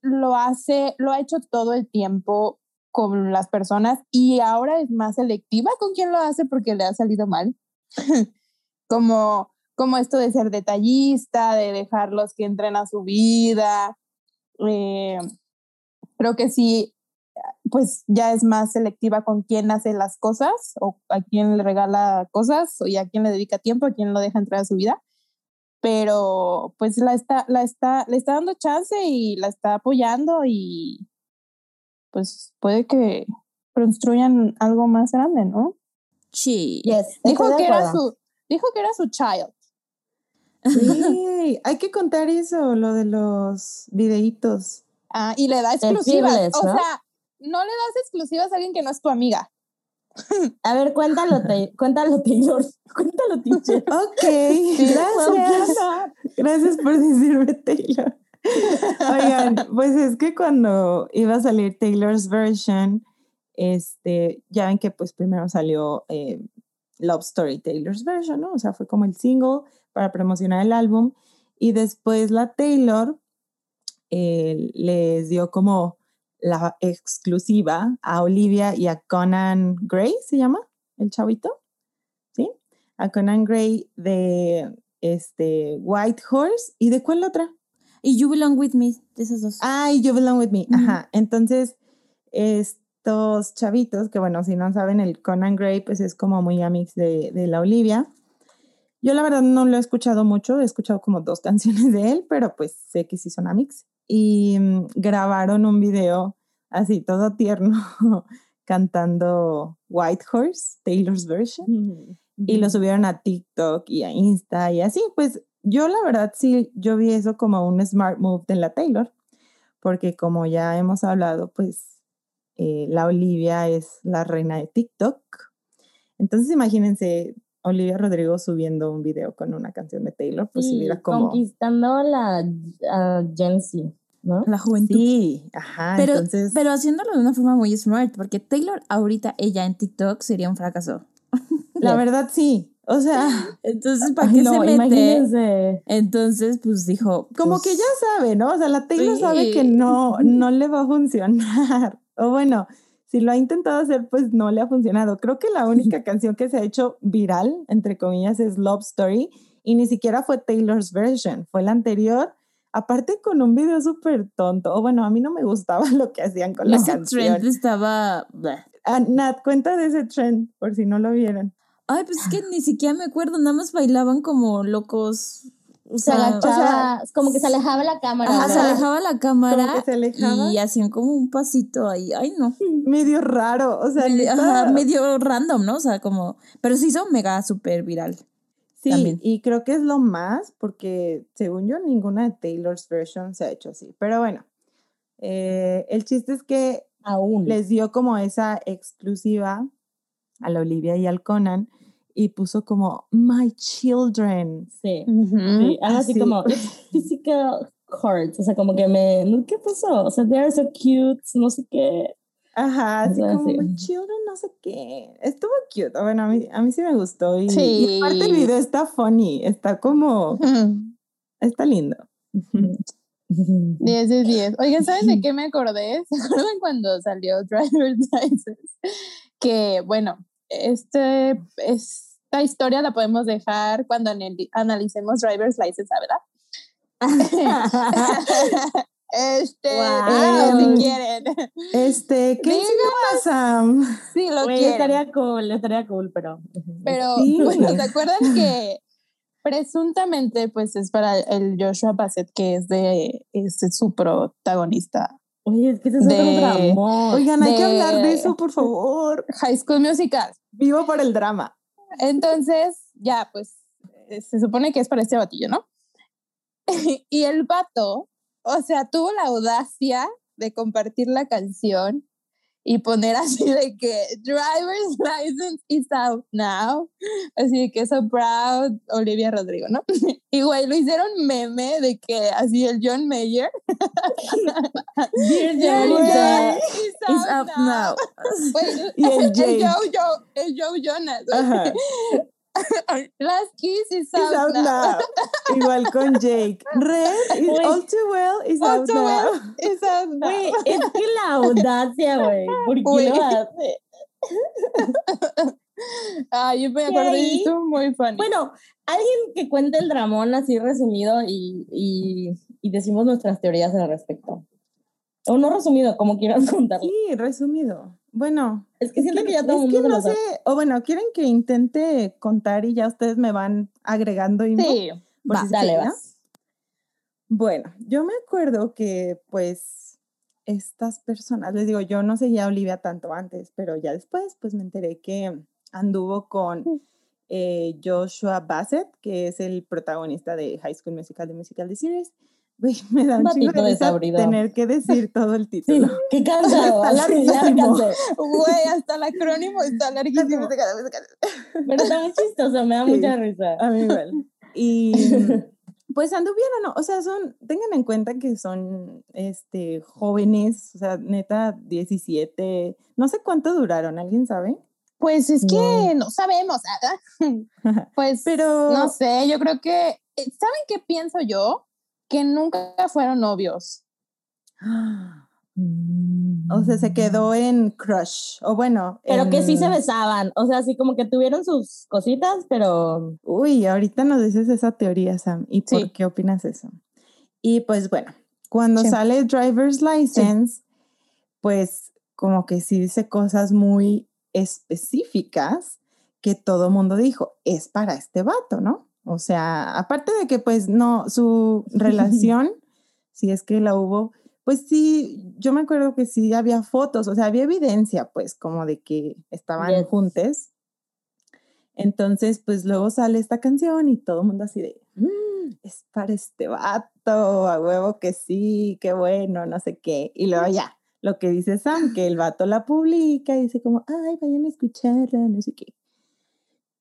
lo hace, lo ha hecho todo el tiempo con las personas y ahora es más selectiva con quien lo hace porque le ha salido mal. como, como esto de ser detallista, de dejarlos que entren a su vida. Eh, creo que sí, pues ya es más selectiva con quién hace las cosas o a quién le regala cosas o y a quién le dedica tiempo, a quién lo deja entrar a su vida pero pues la está, la está, le está dando chance y la está apoyando y pues puede que construyan algo más grande, ¿no? Sí. Yes, Dijo que era su, dijo que era su child. Sí, hay que contar eso, lo de los videitos. Ah, y le da exclusivas. Fearless, O sea, no le das exclusivas a alguien que no es tu amiga. A ver, cuéntalo, Ta- cuéntalo Taylor. Cuéntalo, teacher. Ok, gracias. Gracias por decirme Taylor. Oigan, pues es que cuando iba a salir Taylor's version, este, ya ven que pues primero salió eh, Love Story Taylor's version, ¿no? O sea, fue como el single para promocionar el álbum y después la Taylor eh, les dio como la exclusiva a Olivia y a Conan Gray, ¿se llama? El chavito, ¿sí? A Conan Gray de este White Horse y de cuál otra? Y You Belong With Me, de esas dos. Ah, y You Belong With Me. Ajá. Entonces, estos chavitos, que bueno, si no saben, el Conan Gray, pues es como muy amix de, de la Olivia. Yo la verdad no lo he escuchado mucho, he escuchado como dos canciones de él, pero pues sé que sí son amix. Y mm, grabaron un video así, todo tierno, cantando White Horse, Taylor's version y lo subieron a TikTok y a Insta y así, pues yo la verdad sí, yo vi eso como un smart move de la Taylor, porque como ya hemos hablado, pues eh, la Olivia es la reina de TikTok. Entonces imagínense Olivia Rodrigo subiendo un video con una canción de Taylor, pues si Sí, hubiera como... Conquistando la a Gen Z. ¿no? La juventud. Sí, ajá. pero, entonces, pero haciéndolo de una forma muy smart, porque Taylor ahorita, ella en TikTok sería un fracaso. la verdad sí. O sea, Entonces, ¿para qué no, se mete? imagínense. Entonces, pues dijo. como pues, que ya sabe, ¿no? O sea, la Taylor Sí. sabe que no, no le va a funcionar. O bueno, si lo ha intentado hacer, pues no le ha funcionado. Creo que la única canción que se ha hecho viral, entre comillas, es Love Story. Y ni siquiera fue Taylor's version, fue la anterior. Aparte con un video súper tonto. O bueno, a mí no me gustaba lo que hacían con la Ese canción. trend estaba. Ah, Nat, cuenta de ese trend, por si no lo vieron. Ay, pues es que ni siquiera me acuerdo, nada más bailaban como locos. O Se sea, agachaba, como que se alejaba la cámara. ajá, se alejaba la cámara Como que se alejaba. y hacían como un pasito ahí. Ay, no. Medio raro, o sea, Medio, ajá, medio random, ¿no? O sea, como. Pero se hizo mega súper viral. Sí, también. y creo que es lo más, porque según yo, ninguna de Taylor's version se ha hecho así. Pero bueno, eh, el chiste es que Aún. les dio como esa exclusiva a la Olivia y al Conan y puso como My Children. Sí. Sí, algo así Así. como physical cards, o sea, como que me. ¿qué pasó? O sea, they are so cute, no sé qué. Ajá, así Ajá, como sí. My Children, no sé qué. Estuvo cute. Bueno, a mí, a mí sí me gustó. Y, y Sí. aparte el video está funny, está como, está lindo. 10 de 10. Oigan, ¿saben de qué me acordé? ¿Se acuerdan cuando salió Driver's License? Que, bueno, este, esta historia la podemos dejar cuando anali- analicemos Driver's License, ¿verdad? Este, Wow. díganlo si quieren. Este, ¿qué Sam? Si lo quieren. estaría cool, estaría cool, pero. Pero, Sí. bueno, ¿se acuerdan que presuntamente, pues, es para el Joshua Bassett, que es de, es de su protagonista? Oye, es que ese es otro De- dramón. Oigan, hay que hablar de eso, por favor. High School Musical. Vivo por el drama. Entonces, ya, pues, eh, se supone que es para este batillo, ¿no? y el vato, o sea, tuvo la audacia de compartir la canción y poner así de que driver's license is out now. Así de que so proud, Olivia Rodrigo, ¿no? y güey, lo hicieron meme de que así el John Mayer. Dear John Mayer is out now. now. Y el el. Joe, Joe, el Joe Jonas. Ajá. Last kiss is Is out, out now. now. Igual con Jake. Red is all too well is All out too now. well. Is out now. Güey, es que la audacia, güey. ¿Por qué Güey. lo hace? Ay, yo me acordé de esto muy funny. Bueno, alguien que cuente el dramón así resumido y, y, y decimos nuestras teorías al respecto. O no resumido, como quieras contarlo. Sí, resumido. Bueno, Es que siento que ya todo es que no sé. O bueno, ¿quieren que intente contar y ya ustedes me van agregando info? sí. Va, si dale. Bueno, yo me acuerdo que pues estas personas, les digo, yo no seguía a Olivia tanto antes, pero ya después pues me enteré que anduvo con eh, Joshua Bassett, que es el protagonista de High School Musical, de Musical de Series. Güey, me da un Un chingo de desabrido. tener que decir todo el Sí, título. qué cansado. Está larguísimo. Güey, hasta el acrónimo está larguísimo. Pero está muy chistoso, me da Sí. mucha risa. A mí igual. Y pues anduvieron, ¿no? O sea, son, tengan en cuenta que son este, jóvenes, o sea, neta, 17, no sé cuánto duraron, ¿alguien sabe? Pues es que No. no sabemos. ¿verdad? Pues Pero- no sé, yo creo que. eh, ¿Saben qué pienso yo? Que nunca fueron novios. O sea, se quedó en crush, o bueno. Pero que sí se besaban. O sea, sí como que tuvieron sus cositas, pero. Uy, ahorita nos dices esa teoría, Sam, ¿y por Sí. qué opinas eso? Y pues bueno, cuando Sí. sale Driver's License, pues como que sí dice cosas muy específicas que todo mundo dijo, es para este vato, ¿no? O sea, aparte de que pues no, su relación, si es que la hubo, pues sí, yo me acuerdo que sí había fotos, o sea, había evidencia pues como de que estaban Yes. juntos. Entonces, pues luego sale esta canción y todo el mundo así de, "Mm, es para este vato, a huevo que sí, qué bueno, no sé qué. Y luego ya, lo que dice Sam, que el vato la publica y dice como, ay, vayan a escucharla, no sé qué.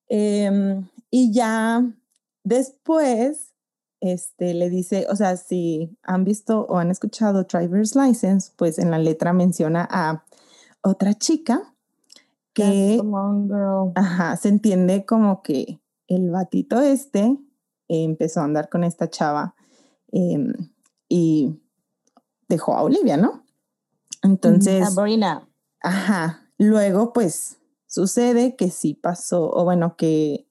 Em, y ya después, este, le dice, o sea, si han visto o han escuchado Driver's License, pues en la letra menciona a otra chica que, ajá, se entiende como que el batito este empezó a andar con esta chava em, y dejó a Olivia, ¿no? Entonces, Sabrina. ajá, luego pues sucede que sí pasó, o bueno, que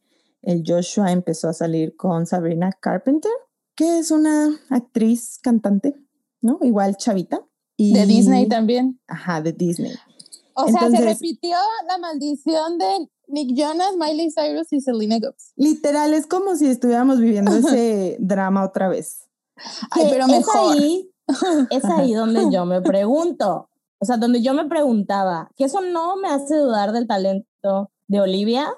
el Joshua empezó a salir con Sabrina Carpenter, que es una actriz cantante, ¿no? Igual chavita. Y, de Disney también. Ajá, de Disney. O sea, se repitió la maldición de Nick Jonas, Miley Cyrus y Selena Gomez. Literal, es como si estuviéramos viviendo ese drama otra vez. Ay, pero mejor. Es ahí, es ahí donde yo me pregunto. O sea, donde yo me preguntaba, que eso no me hace dudar del talento de Olivia.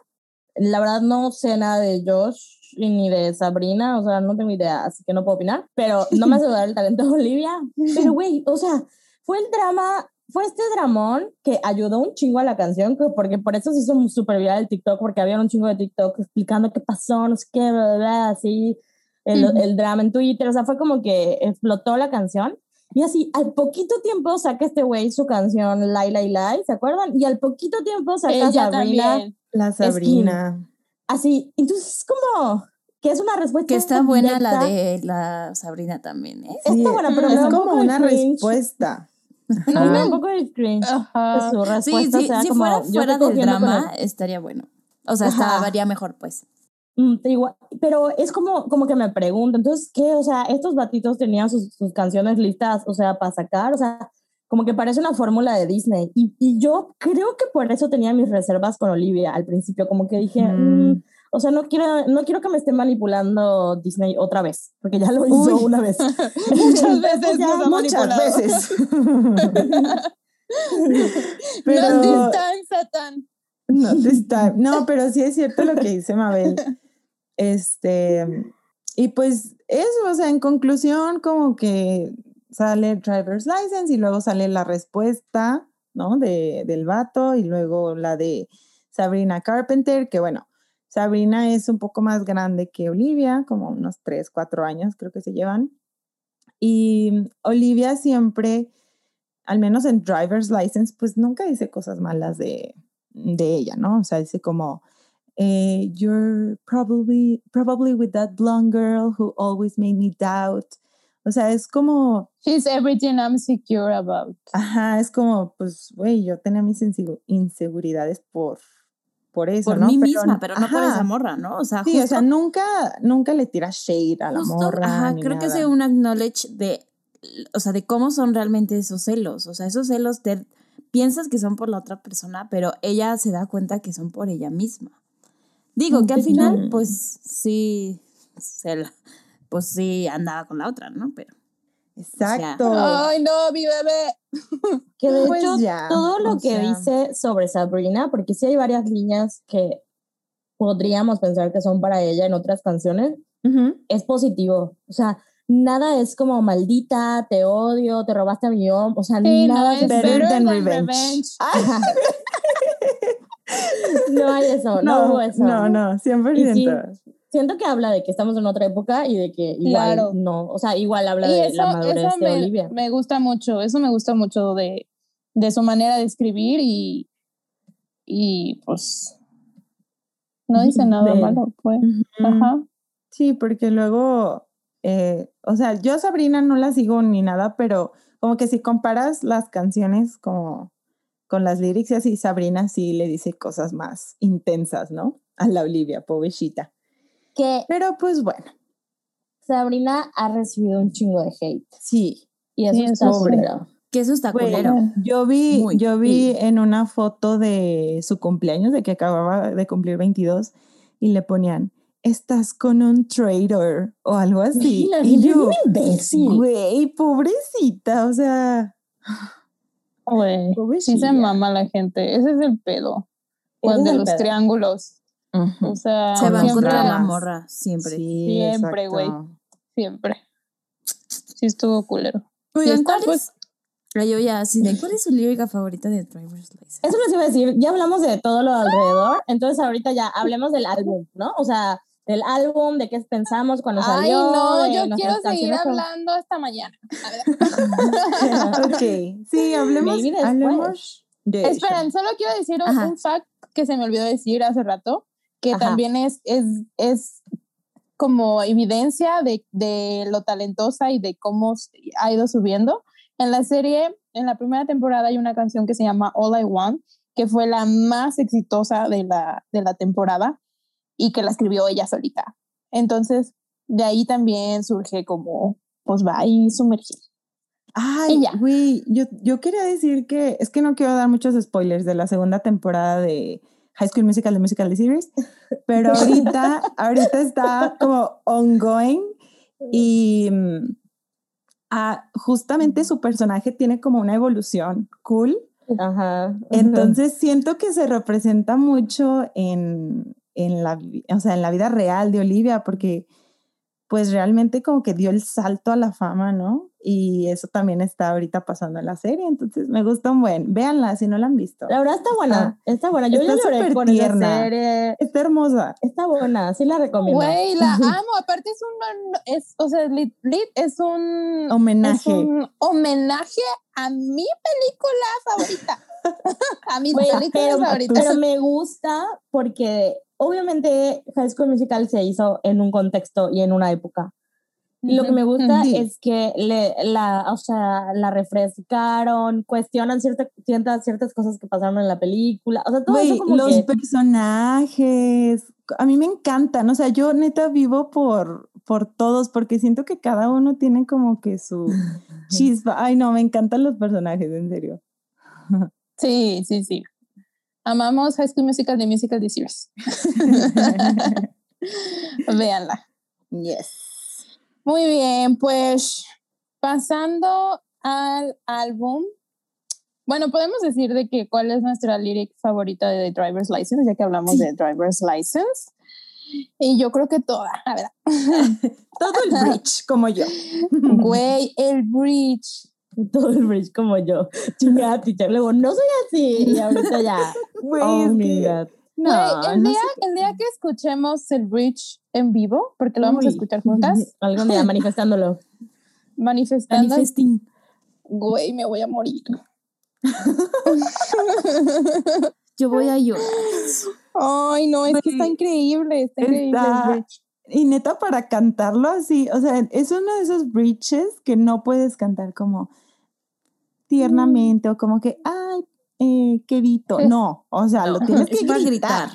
La verdad no sé nada de Josh ni de Sabrina, o sea, no tengo idea, así que no puedo opinar, pero no me hace dudar el talento de Olivia. Pero, güey, o sea, fue el drama fue este dramón que ayudó un chingo a la canción, porque por eso se hizo súper viral el TikTok, porque había un chingo de TikTok explicando qué pasó, no sé qué, así, el, el, drama en Twitter, o sea, fue como que explotó la canción. Y así, al poquito tiempo saca este güey su canción Lai Lai Lai, ¿se acuerdan? Y al poquito tiempo saca Sabrina. La Sabrina. Así, entonces es como que es una respuesta. Que está buena la de la Sabrina también, ¿eh? está buena, pero es como una respuesta. No me un poco de cringe. Ajá. Su respuesta sí, sí, si fuera fuera del drama, estaría bueno. O sea, estaría mejor, pues. Mm, pero es como, como que me pregunto, entonces, ¿qué? O sea, estos batitos tenían sus, sus canciones listas, o sea, para sacar, o sea, como que parece una fórmula de Disney. Y, y, yo creo que por eso tenía mis reservas con Olivia al principio, como que dije, mm, o sea, no quiero, no quiero que me esté manipulando Disney otra vez, porque ya lo hizo una vez. muchas veces, muchas veces. pero, no Satan. No time. No, pero sí es cierto lo que dice Mabel. Este, y pues eso, o sea, en conclusión, como que sale driver's license y luego sale la respuesta, ¿no? De, del vato y luego la de Sabrina Carpenter, que bueno, Sabrina es un poco más grande que Olivia, como unos 3, 4 años creo que se llevan. Y Olivia siempre, al menos en driver's license, pues nunca dice cosas malas de, de ella, ¿no? O sea, dice como, eh, you're probably, probably with that blonde girl who always made me doubt. O sea, es como... She's everything I'm secure about. Ajá, es como, pues, güey, yo tenía mis inseguridades por por eso, por mí misma, pero no por esa morra, ¿no? O sea, sí, o sea, nunca, nunca le tira shade a la morra. Ajá, creo que es un acknowledge de, o sea, de cómo son realmente esos celos. O sea, esos celos te piensas que son por la otra persona, pero ella se da cuenta que son por ella misma. Digo que al final, pues sí, se pues sí andaba con la otra, ¿no? Pero. Exacto. Ay, no, mi bebé. Que de pues hecho, todo lo que dice sobre Sabrina, porque sí hay varias líneas que podríamos pensar que son para ella en otras canciones, es positivo. O sea, nada es como maldita, te odio, te robaste a mi O sea, nada es better, than, revenge. no hay eso, no, hubo eso. No, no, siempre siento que habla de que estamos en otra época y de que igual no, o sea, igual habla de la madurez de Olivia. Me gusta mucho, eso me gusta mucho de, de su manera de escribir y, y pues no dice nada malo, pues. Ajá. Sí, porque luego, eh, o sea, yo Sabrina no la sigo ni nada, pero como que si comparas las canciones como con las lyrics y así, Sabrina sí le dice cosas más intensas, ¿no? A la Olivia, pobrecita. Pero pues bueno. Sabrina ha recibido un chingo de hate. Sí. Y eso está culero. Que eso está culero. Yo vi, yo vi en una foto de su cumpleaños, de que acababa de cumplir 22, y le ponían, estás con un trader o algo así. y yo, imbécil. Güey, pobrecita, o sea. Güey, sí se mama la gente. Ese es el pedo. Cuando de los triángulos. O sea, se van contra la morra, siempre. siempre, güey. Siempre. Sí estuvo culero. Oigan, ¿cuál pues, es? Yo ya, así de, ¿cuál es su lírica favorita de Driver's License? Eso les iba a decir, ya hablamos de todo lo alrededor, entonces ahorita ya hablemos del álbum, ¿no? O sea, del álbum, de qué pensamos cuando Ay, salió. no, de yo quiero seguir hablando hasta mañana. A ok, sí, hablemos, Maybe después. hablemos de. Esperen, solo quiero decir un, un fact que se me olvidó decir hace rato, que Ajá. también es, es, es como evidencia de, de lo talentosa y de cómo ha ido subiendo. En la serie, en la primera temporada hay una canción que se llama All I Want, que fue la más exitosa de la, de la temporada y que la escribió ella solita. Entonces, de ahí también surge como, pues va ahí sumergir. Ay, güey, yo, yo quería decir que es que no quiero dar muchos spoilers de la segunda temporada de High School Musical, de Musical The Series, pero ahorita, ahorita está como ongoing y mm, ah, justamente su personaje tiene como una evolución cool. Ajá. Entonces siento que se representa mucho en, en, la, o sea, en la vida real de Olivia, porque pues realmente como que dio el salto a la fama, ¿no? Y eso también está ahorita pasando en la serie, entonces me gusta un buen. Véanla si no la han visto. La verdad está buena, está buena. Yo Está ya lloré súper con tierna. esa serie. Está hermosa. Está buena, sí la recomiendo. Güey, la amo. Aparte es un, es, o sea, Lit, Lit es un Homenaje. Es un homenaje a mi película favorita. a mis Güey, películas pero, favoritas. pero me gusta porque obviamente High School Musical se hizo en un contexto y en una época. Y lo que me gusta Sí. es que le, la, o sea, la refrescaron, cuestionan cierta- ciertas, ciertas cosas que pasaron en la película. O sea, todo Güey, eso como los que... personajes, a mí me encantan, o sea, yo neta vivo por, por todos, porque siento que cada uno tiene como que su chispa. Ay, no, me encantan los personajes, en serio. Sí, sí, sí. Amamos High School Musical de Musical The Series. Véanla. yes. Muy bien, pues pasando al álbum. Bueno, podemos decir de que cuál es nuestra lyric favorita de Driver's License, ya que hablamos Sí. de Driver's License. Y yo creo que toda, la verdad. Todo el bridge, como yo. Güey, el bridge. Todo el bridge como yo. Chingada, teacher. Luego, no soy así. Y ahorita ya. Güey, oh, my God. no, el, no día, el día que escuchemos el bridge en vivo, porque lo vamos a escuchar juntas, Algún día manifestándolo. manifestando, Manifesting. güey, me voy a morir. Yo voy a llorar. Ay, no, es que está increíble, está increíble el está- bridge. Y neta, para cantarlo así, o sea, es uno de esos bridges que no puedes cantar como tiernamente o como que, ay, eh, quedito. No, o sea, lo tienes que gritar. gritar.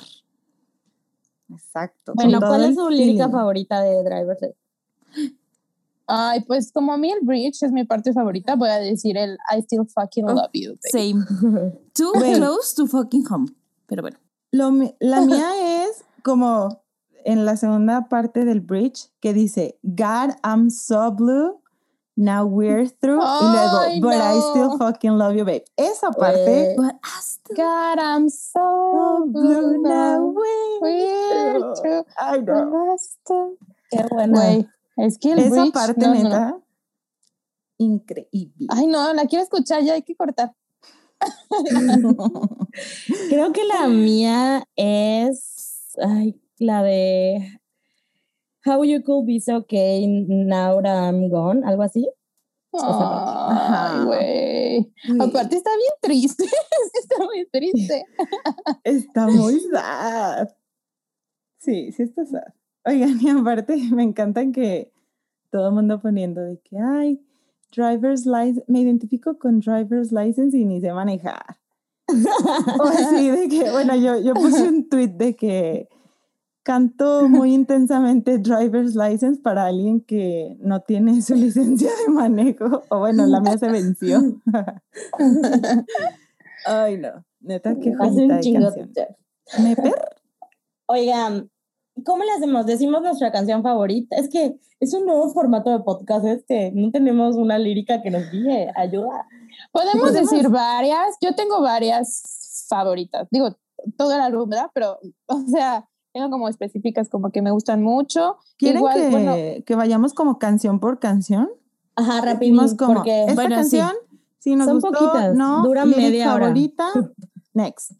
Exacto. Bueno, ¿cuál es su lírica feeling. favorita de Driver's? Ay, pues como a mí el bridge es mi parte favorita, voy a decir el I still fucking Oh, love you. baby. Same. Too close to fucking home. Pero bueno. Lo la mía es como en la segunda parte del bridge que dice, God, I'm so blue, now we're through. Y luego, but I still fucking love you, babe. Esa parte. Güey. But I still- God, I'm so blue, now we're through. I still- Qué. Güey, es que el Esa bridge, parte, no. neta, increíble. Ay, no, la quiero escuchar, ya hay que cortar. Creo que la mía es ay, la de How You Could Be So Okay Now That I'm Gone, algo así. Ay, Ajá. güey. Güey, Aparte está bien triste. está muy triste. Está muy sad. Sí, sí está sad. Oigan, y aparte me encantan que todo el mundo poniendo de que, ay, driver's license, me identifico con driver's license y ni sé manejar. O así de que, bueno, yo, yo puse un tweet de que canto muy intensamente driver's license para alguien que no tiene su licencia de manejo. O bueno, la mía se venció. Ay, no. Neta, qué joyita de canción. ¿Meper? Oigan, ¿cómo le hacemos? Decimos nuestra canción favorita. Es que es un nuevo formato de podcast este. No tenemos una lírica que nos guíe. Ayuda. Podemos Podemos- decir varias. Yo tengo varias favoritas. Digo, todo el álbum, ¿verdad? Pero, o sea, tengo como específicas como que me gustan mucho. ¿Quieren Igual, que, bueno. que vayamos como canción por canción? Ajá, rapidísimo. como, Porque esta bueno, sí. canción, si nos Son gustó, poquitas, no, lyric media hora. favorita, next.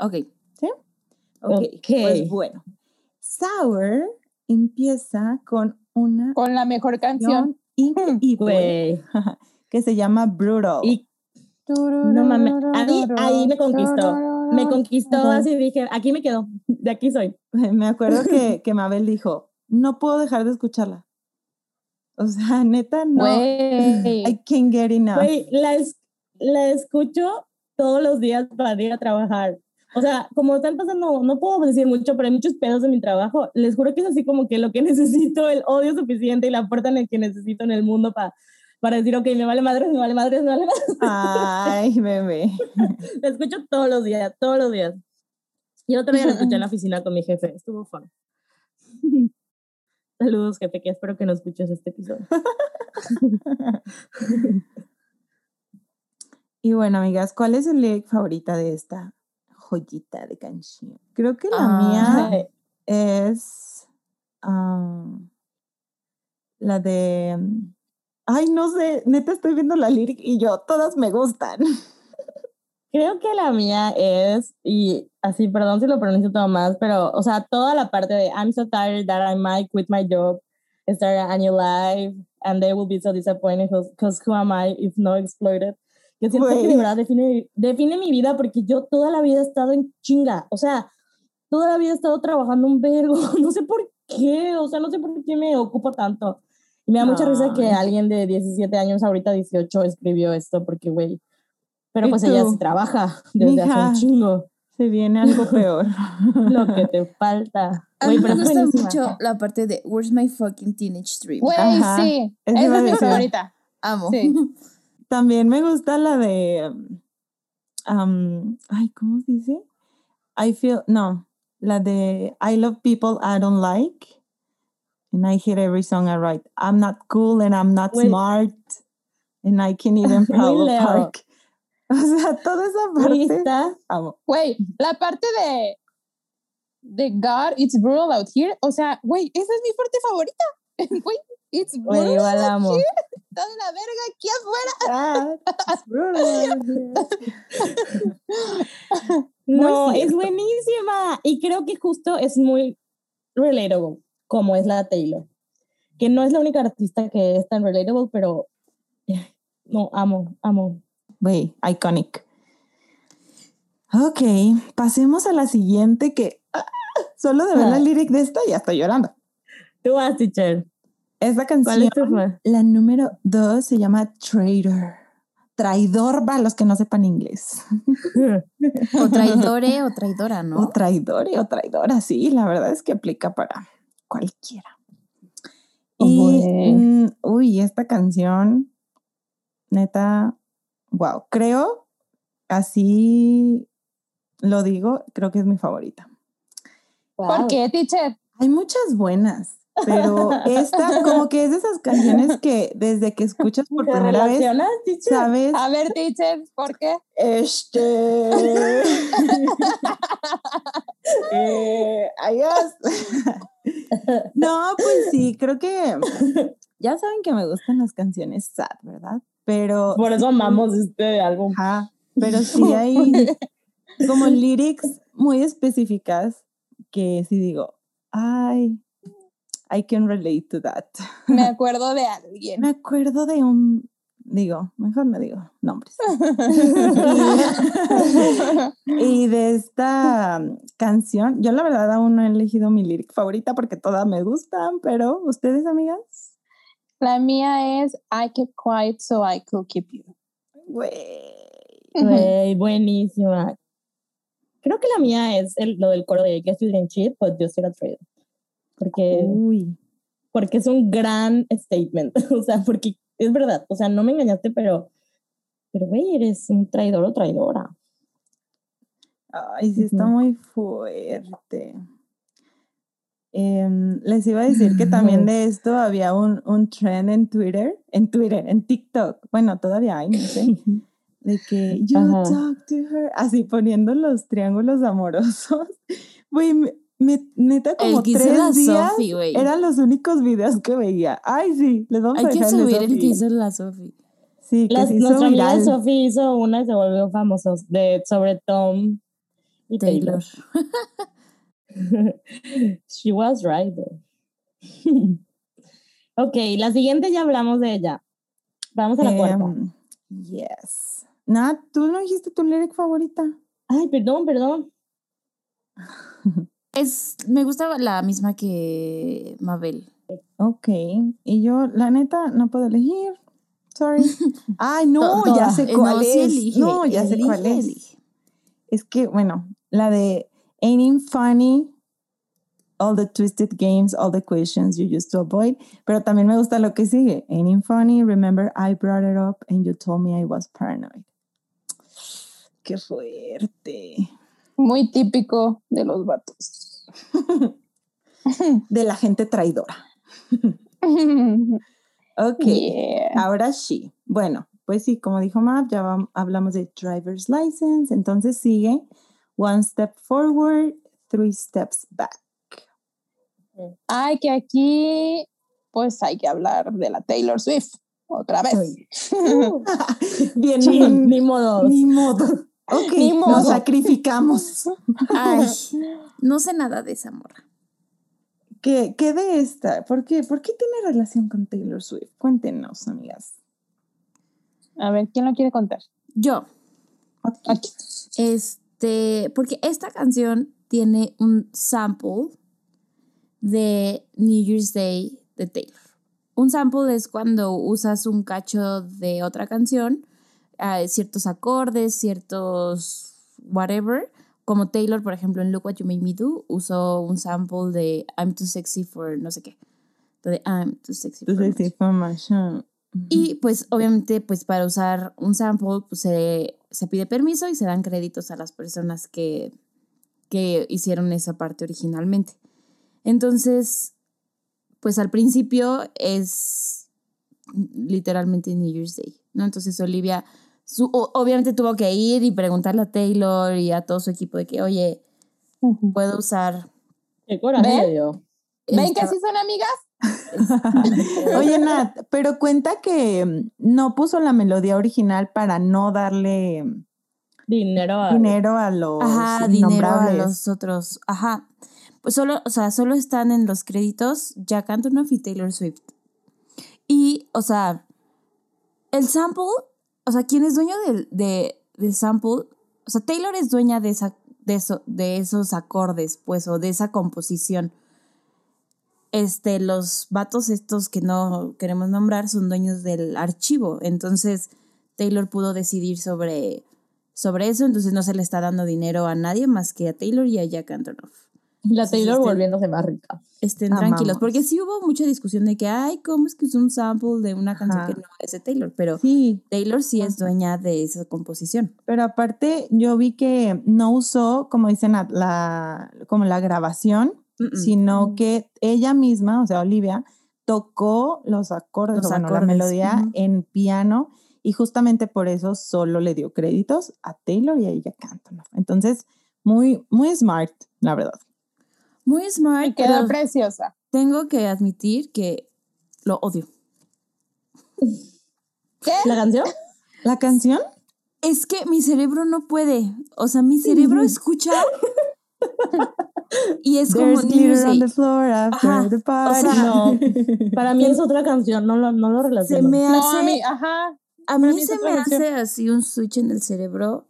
Ok. Ok, Ok. pues bueno. Sour empieza con una Con la mejor canción. increíble que se llama Brutal. Y no mames, ahí, ahí me conquistó. Me conquistó Ajá. así dije, aquí me quedo, de aquí soy. Me acuerdo que, que Mabel dijo, no puedo dejar de escucharla. O sea, neta, no. Güey. I can't get enough. Güey, la, es- la escucho todos los días para ir a trabajar. O sea, como están pasando, no puedo decir mucho, pero hay muchos pedos en mi trabajo. Les juro que es así como que lo que necesito, el odio suficiente y la puerta en el que necesito en el mundo para para decir, ok, me vale madres, me vale madres, me vale madres. Ay, bebé. La escucho todos los días, todos los días. Y otro día la escuché en la oficina con mi jefe. Estuvo fun. Saludos, jefe, que espero que no escuches este episodio. Y bueno, amigas, ¿cuál es el lyric favorita de esta joyita de canción? Creo que la mía es am, la de... mm, Ay, no sé, neta estoy viendo la lyric y yo, todas me gustan. Creo que la mía es, y así, perdón si lo pronuncio todo más, pero, o sea, toda la parte de I'm so tired that I might quit my job, start a new life, and they will be so disappointed because who am I if no exploited? Que siento que Güey. de verdad define, define mi vida porque yo toda la vida he estado en chinga, o sea, toda la vida he estado trabajando un vergo, no sé por qué, o sea, no sé por qué me ocupo tanto. Y me da mucha risa que alguien de 17 años, ahorita 18, escribió esto porque, güey, pero ¿Y pues ella sí trabaja desde hace Mija. un chingo. Se viene algo peor. Lo que te falta. A Güey, mí me gusta buenísima. mucho la parte de Where's my fucking teenage dream. Güey, sí. Esa es mi favorita. Amo. Sí. También me gusta la de... am, ay, ¿cómo se dice? I feel... No, la de I love people I don't like. And I hate every song I write. I'm not cool and I'm not smart. And I can even Leo. Park. O sea, toda esa parte. Amo. Güey, la parte de de God, it's brutal out here. O sea, güey, esa es mi parte favorita. Güey, it's brutal igual la out amo. here. Está de la verga aquí afuera. Ah, it's brutal. No, es buenísima. Y creo que justo es muy relatable, como es la Taylor. Que no es la única artista que es tan relatable, pero no, amo, amo. Güey, iconic. Ok, pasemos a la siguiente que ah, solo de ver la Ah. lyric de esta ya estoy llorando. Tú vas, teacher. Esta ¿Cuál canción, es la número dos se llama Traitor. Traidor para los que no sepan inglés. O traidore o traidora, O ¿no? traidor o traidora, sí, la verdad es que aplica para cualquiera. Oh, Y, mm, uy, esta canción, neta, wow, creo, así lo digo, creo que es mi favorita. ¿Por qué, teacher? Hay muchas buenas, pero esta como que es de esas canciones que desde que escuchas por ¿Te primera vez, teacher? sabes, A ver, teacher, ¿por qué? este... eh, adiós. no, pues sí, creo que ya saben que me gustan las canciones sad, ¿verdad? Pero... Por eso amamos este álbum. Ajá, pero sí hay como lyrics muy específicas que sí digo, ay, I can relate to that. Me acuerdo de alguien. Me acuerdo de un, digo, mejor no digo nombres. y de esta canción, yo la verdad aún no he elegido mi lyric favorita porque todas me gustan, pero ustedes, amigas, La mía es I kept quiet so I could keep you. güey. Güey, buenísima. Creo que la mía es el, lo del coro de Guess You Didn't Cheat, but You're Still a Traitor. Porque, Uy, porque es un gran statement. o sea, porque es verdad. O sea, no me engañaste, pero, pero güey, eres un traidor o traidora. Ay, sí, está muy fuerte. Em, les iba a decir que también de esto había un, un trend en Twitter, en Twitter, en TikTok. Bueno, todavía hay, no sé. De que you Ajá. talk to her, así poniendo los triángulos amorosos. Güey, neta como El que hizo la tres días Sofi, güey. eran los únicos videos que veía. Ay, sí, les vamos Hay a que dejar de subir el que Sofi. hizo la Sofi. Sí, que Las- se hizo nuestra amiga viral. Sophie hizo una y se volvió famosa de, sobre Tom y Taylor. Taylor. She was right, though. ok, la siguiente ya hablamos de ella. Vamos a la cuarta. Em, yes. Nat, ¿tú no dijiste tu lyric favorita? Ay, perdón, perdón. Es, me gusta la misma que Mabel. Ok. Y yo, la neta, no puedo elegir. Sorry. Ay, no, ya sé cuál no, es. elige, no, ya sé cuál elige, es. Es que, bueno, la de Ain't it funny, all the twisted games, all the questions you used to avoid. Pero también me gusta lo que sigue. Ain't it funny, remember I brought it up and you told me I was paranoid. Qué fuerte. Muy típico de los vatos. De la gente traidora. Ok. Yeah. Ahora sí. Bueno, pues sí, como dijo Mav, ya hablamos de driver's license. Entonces sigue one step forward, three steps back. Ay, que aquí, pues hay que hablar de la Taylor Swift otra vez. Bien, ni, ni modo. ni modo. Ok, Ni nos sacrificamos. Ay, no sé nada de esa morra. ¿Qué, ¿Qué de esta? ¿Por qué? ¿Por qué tiene relación con Taylor Swift? Cuéntenos, amigas. A ver, ¿quién lo quiere contar? Yo, Aquí. este, porque esta canción tiene un sample de New Year's Day de Taylor. Un sample es cuando usas un cacho de otra canción, ah, ciertos acordes, ciertos whatever. Como Taylor, por ejemplo, en Look What You Made Me Do, usó un sample de I'm Too Sexy for no sé qué. De I'm Too Sexy for Entonces, sé sí, fue más, ah, y pues obviamente pues para usar un sample pues se, se pide permiso y se dan créditos a las personas que, que hicieron esa parte originalmente. Entonces, pues al principio es literalmente New Year's Day, ¿no? Entonces Olivia su- obviamente tuvo que ir y preguntarle a Taylor y a todo su equipo de que, oye, puedo usar... Qué coraje ¿Ven? ¿Ven que sí son amigas? Oye, Nat, pero cuenta que mm, no puso la melodía original para no darle mm, Dinero a... dinero a los Ajá, dinero a los otros. Ajá. Pues solo, o sea, solo están en los créditos Jack Antonoff y Taylor Swift. Y, o sea, el sample, o sea, quien es dueño del, de, del sample, o sea, Taylor es dueña de, esa, de, eso, de esos acordes, pues, o de esa composición. Este, los vatos estos que no queremos nombrar son dueños del archivo. Entonces, Taylor pudo decidir sobre, sobre eso, entonces no se le está dando dinero a nadie más que a Taylor y a Jack Antonoff. La Taylor volviéndose más rica. Estén Amamos. tranquilos, porque sí hubo mucha discusión de que, ay, ¿cómo es que es un sample de una canción Ajá. que no es de Taylor? Pero Sí, Taylor sí es dueña de esa composición. pero aparte yo vi que no usó, como dicen, la, la- como la grabación, sino que ella misma, o sea, Olivia, tocó los acordes, Los o bueno, la melodía en piano y justamente por eso solo le dio créditos a Taylor y a ella Antonoff. Entonces, muy, muy smart, la verdad. Muy smart, Y quedó pero preciosa. tengo que admitir que lo odio. ¿Qué? ¿La canción? ¿La canción? Es que mi cerebro no puede. O sea, mi cerebro escucha y es como There's Year's glitter on the floor after Ajá, the party. sea, No. Para mí es otra canción, no lo, no lo Se relaciono. me No, hace a mí, ajá. A mí se me canción. hace así un switch en el cerebro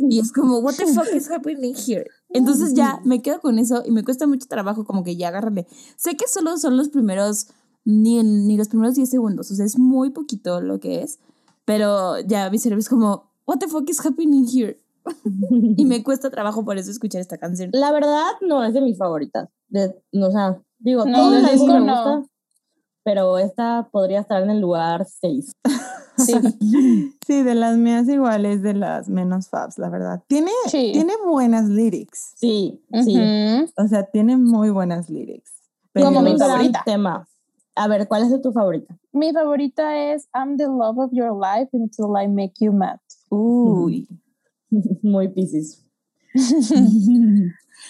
y es como, what the fuck is happening here? Entonces ya me quedo con eso y me cuesta mucho trabajo como que ya agarrarle. Sé que solo son los primeros, ni, ni los primeros 10 segundos, o sea, es muy poquito lo que es, pero ya mi cerebro es como, what the fuck is happening here? y me cuesta trabajo por eso escuchar esta canción. La verdad, no es de mis favoritas. De, o sea, digo, No, todo el me disco no. gusta, pero esta podría estar en el lugar 6. Sí. Sí, de las mías igual es de las menos fabs, la verdad. Tiene, Sí. tiene buenas lyrics. Sí, sí. O sea, tiene muy buenas lyrics. Como Pero mi un gran favorita. tema. A ver, ¿cuál es de tu favorita? Mi favorita es I'm the love of your life until I make you mad. Uy. muy piscis.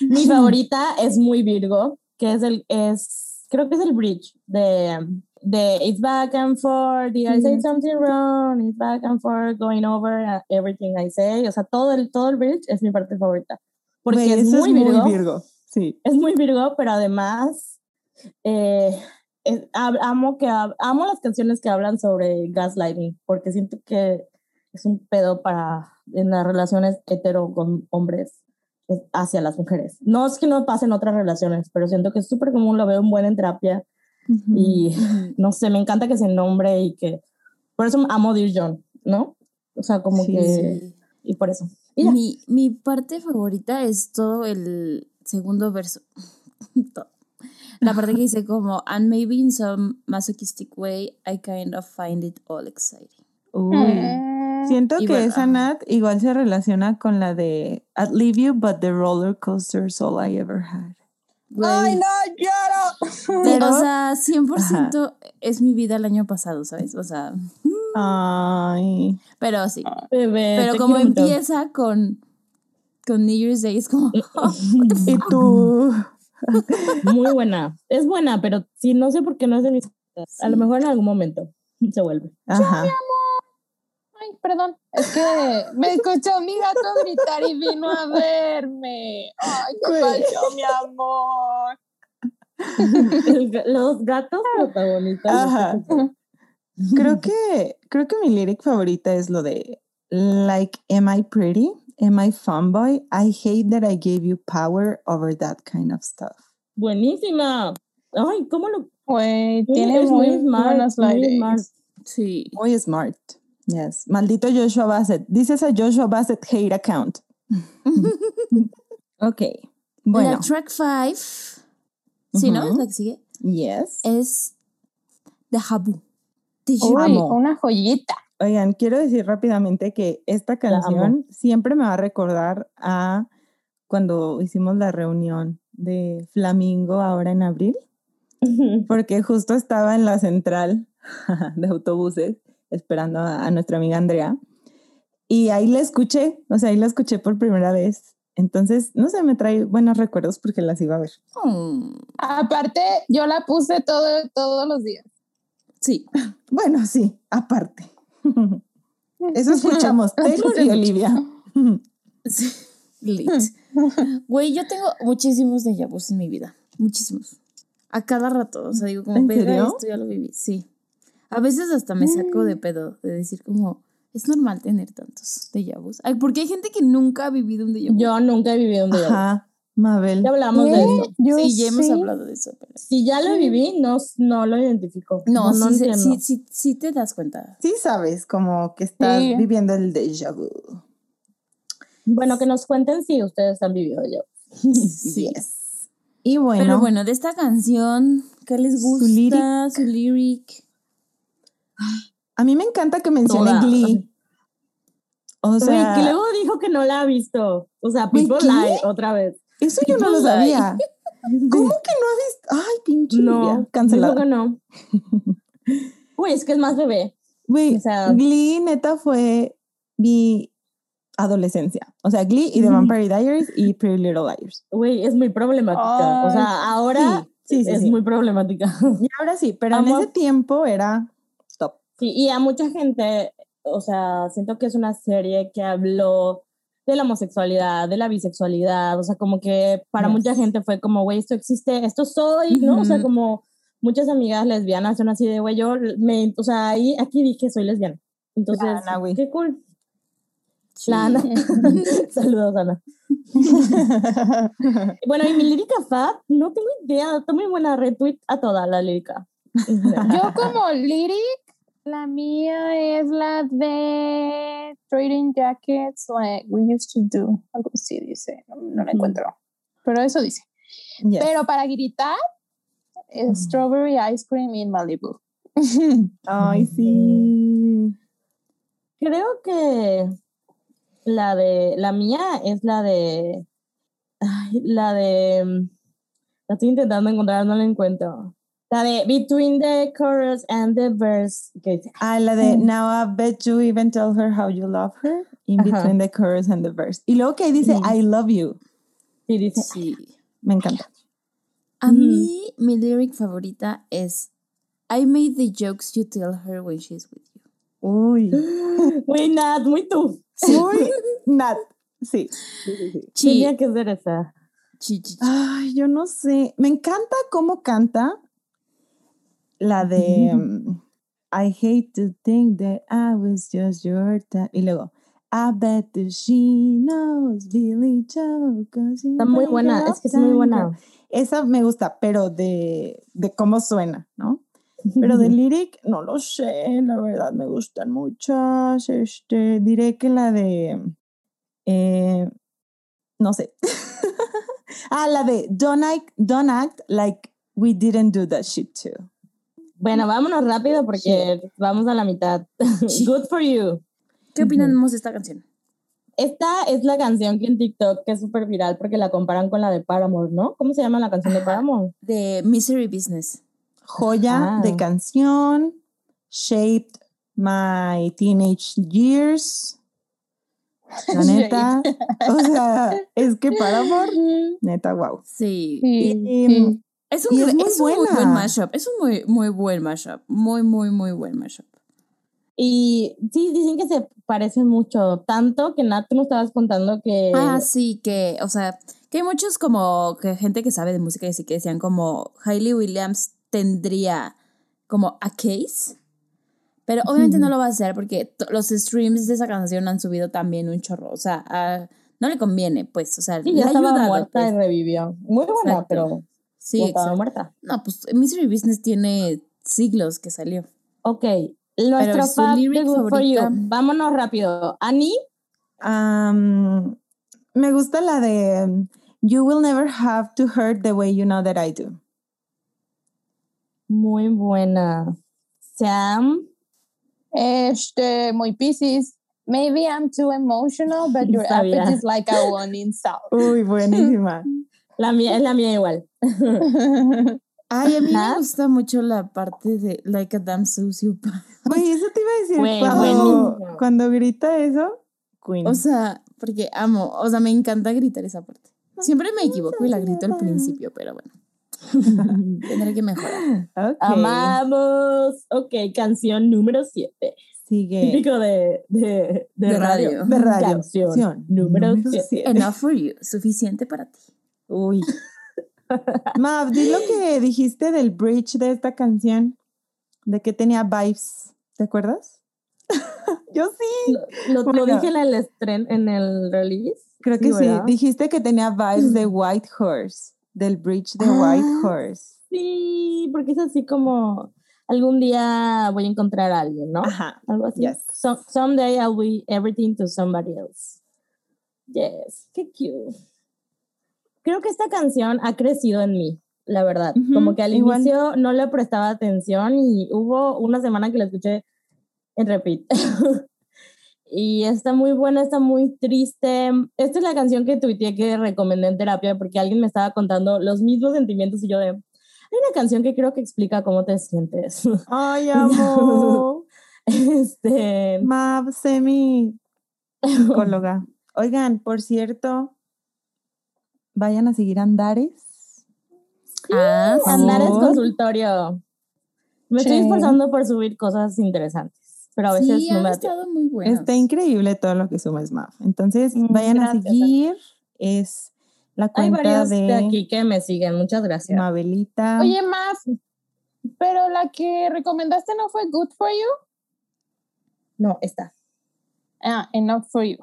Mi favorita es muy Virgo, que es el, es, creo que es el bridge de, de It's back and forth, did I say something wrong? It's back and forth, going over uh, everything I say. O sea, todo el, todo el bridge es mi parte favorita. Porque es, muy, Virgo, Virgo. Sí. es muy Virgo, pero además Eh, es- amo, que, amo las canciones que hablan sobre gaslighting, porque siento que es un pedo para en las relaciones hetero con hombres es hacia las mujeres. No es que no pasen otras relaciones, pero siento que es súper común, lo veo un buen en terapia y no sé, me encanta que se nombre y que por eso amo Dear John, ¿no? O sea, como Sí, que Sí. y por eso. Y ya. Mi, mi parte favorita es todo el segundo verso. La parte que dice como, and maybe in some masochistic way, I kind of find it all exciting. Uy. Mm. Siento Y que bueno, esa ajá. Nat igual se relaciona con la de I'd leave you, but the roller coaster's all I ever had. ¡Ay, no, lloro! sí, Pero- o sea, 100% es mi vida el año pasado, ¿sabes? O sea, Ay. pero sí. Bebé, Pero como quiero empieza con, con New Year's Day, es como, oh, ¿Y tú? Muy buena. Es buena, pero sí, no sé por qué no es de mis. A lo mejor en algún momento se vuelve. Ajá. Ay, perdón. Es que me escuchó mi gato gritar y vino a verme. Ay, qué pasó, mi amor. Los gatos protagonistas. Ajá. Creo que, creo que mi lyric favorita es lo de Like, am I pretty? Am I fun boy? I hate that I gave you power over that kind of stuff. Buenísima. Ay, ¿cómo lo.? Güey, tiene muy, muy smart. sí. Muy smart. Yes. Maldito Joshua Bassett. Dices a Joshua Bassett hate account. ok. Bueno. La track 5, sí, ¿no? Es la que sigue. Yes. Es The Habu. Uy. Amo. una joyita. Oigan, quiero decir rápidamente que esta canción siempre me va a recordar a cuando hicimos la reunión de Flamingo ahora en abril, porque justo estaba en la central de autobuses esperando a, a nuestra amiga Andrea y ahí la escuché, o sea, ahí la escuché por primera vez. Entonces, no sé, me trae buenos recuerdos porque las iba a ver. Mm, Aparte, yo la puse todo, todos los días. sí. Bueno, sí, aparte. Eso escuchamos, Taylor y Olivia. Sí, lit. Güey, yo tengo muchísimos de vus en mi vida. Muchísimos. A cada rato. O sea, digo, como, ¿En "Verga, serio? esto ya lo viví. Sí. A veces hasta me saco de pedo de decir, como, es normal tener tantos de vus. Ay, porque hay gente que nunca ha vivido un déjà vu. Yo nunca he vivido un déjà vu. Ajá, Mabel. Ya hablamos de eso. Yo sí, ya hemos sí. hablado de eso. Pero... Si ya lo viví, no, no lo identifico. No, no, sí, entiendo. sí, sí, sí te das cuenta. Sí sabes, como que estás viviendo el déjà vu. Bueno, que nos cuenten si ustedes han vivido yo. Sí. Yes. Y bueno, Pero bueno, de esta canción, ¿qué les Su gusta? lyric. Su lyric. A mí me encanta que mencione Toda. Glee. O sea, Güey, que luego dijo que no la ha visto. O sea, People. Lie otra vez. eso yo no lo sabía. ¿Cómo que no has visto? Ay, pinche No, dijo cancelada. que no. Güey, es que es más bebé. Güey, o sea- Glee neta fue mi adolescencia. O sea, Glee y The. Vampire Diaries y Pretty Little Liars. Güey, es muy problemática. o sea, ahora Sí, sí, sí, es muy problemática. Y ahora sí, pero Amo. en ese tiempo era. Sí, y a mucha gente, o sea, siento que es una serie que habló de la homosexualidad, de la bisexualidad, o sea, como que para Yes. mucha gente fue como, güey, esto existe, esto soy, ¿no? O sea, como muchas amigas lesbianas son así de, güey, yo, me, o sea, ahí, aquí dije, soy lesbiana. Entonces, Ana, qué cool. Sí. La Ana. Saludos, Ana. Bueno, y mi lírica fab, no tengo idea, está muy buena, retweet a toda la lírica. Yo como lyric, la mía es la de Trading Jackets like we used to do. Algo así dice, no, no la encuentro. Pero eso dice. Yes. Pero para gritar, es Strawberry Ice Cream in Malibu. Ay, sí. Creo que la de la mía es la de ay, la de mm, la estoy intentando encontrar, no la encuentro. La de Between the Chorus and the Verse. que Ah, la de Now I bet you even tell her how you love her in Ajá. between the chorus and the verse. Y luego que dice Sí. I love you. Sí, dice. Sí. Me encanta. A mí, mi lyric favorita es I made the jokes you tell her when she's with you. Uy. Muy Nat, muy tú. Nat. Sí. Sí, sí, sí. Sí, Tenía que ser esa. Chi, chi, chi. Ay, yo no sé. Me encanta cómo canta la de um, I hate to think that I was just your type. Y luego, I bet that she knows Billy Joe. Está muy buena, es que es muy buena. girl". Esa me gusta, pero de, de cómo suena, ¿no? Pero de lyric, no lo sé, la verdad me gustan muchas. Este, diré que la de. eh, no sé. ah, la de don't act, don't act like we didn't do that shit too. Bueno, vámonos rápido porque vamos a la mitad. Good for you. ¿Qué opinamos de esta canción? Esta es la canción que en TikTok que es súper viral porque la comparan con la de Paramore, ¿no? ¿Cómo se llama la canción de Paramore? De Misery Business. Joya Ah. de canción, shaped my teenage years. La neta, o sea, es que para amor, neta, wow. Sí. Sí, Y, sí. Es un, es muy es un muy buen mashup. Es un muy, muy buen mashup. Muy, muy, muy buen mashup. Y sí, dicen que se parecen mucho, tanto que Nat, tú nos estabas contando que... Ah, sí, que, o sea, que hay muchos como que gente que sabe de música y sí que decían como Hailey Williams tendría como a case, pero obviamente no lo va a hacer porque los streams de esa canción han subido también un chorro, o sea, a- no le conviene, pues, o sea, sí, ya estaba ayudado, muerta pues. y revivió. Muy buena, Exacto. pero Sí, ya estaba exacto. muerta. No, pues Misery Business tiene siglos que salió. Ok, nuestro su fab de lyric Good for You. Vámonos rápido. Annie, me gusta la de You will never have to hurt the way you know that I do. muy buena. Sam, Este, muy Pisces. Maybe I'm too emotional, but your Sabía. appetite is like a one in South. Uy, buenísima. la mía es la mía igual. Ay, a mí me gusta mucho la parte de Like a Damn Sociopath. Güey, eso te iba a decir. Güey, cuando, cuando grita eso, Queen. O sea, porque amo, o sea, me encanta gritar esa parte. Siempre me equivoco y la grito al principio, pero bueno. Tendré que mejorar. Ok, Amamos. Ok, canción número 7. Sigue. Típico de, de, de, De radio. radio. De radio. Canción número 7. siete. Enough for you, suficiente para ti. Uy. Mav, di lo que dijiste del bridge de esta canción. De que tenía vibes. ¿Te acuerdas? Yo sí. Lo, lo Bueno. dije en el estren, en el release. Creo que sí. Dijiste que tenía vibes de White Horse. Del bridge de White Ah. Horse. Sí, porque es así como algún día voy a encontrar a alguien, ¿no? Ajá. Algo así. Yes. So- someday I'll be everything to somebody else. Yes, qué cute. Creo que esta canción ha crecido en mí, la verdad. Ujú, Como que al igual. inicio no le prestaba atención y hubo una semana que la escuché en repeat. y está muy buena, está muy triste. Esta es la canción que tuiteé que recomendé en terapia porque alguien me estaba contando los mismos sentimientos y yo de... Hay una canción que creo que explica cómo te sientes. Ay, amo. este, Mav, semi psicóloga. Oigan, por cierto, vayan a seguir Andares. Ah, sí. Andar es favor. consultorio. Me estoy esforzando por subir cosas interesantes, pero a veces Sí, no me estado muy. Está increíble todo lo que sumas, Mav. Entonces, Mm, vayan gracias, a seguir. Es la Hay cuenta varios de... de, aquí que me siguen, muchas gracias. Mabelita. Oye, Maf, pero la que recomendaste no fue Good for You. No, está. Ah, Enough for You.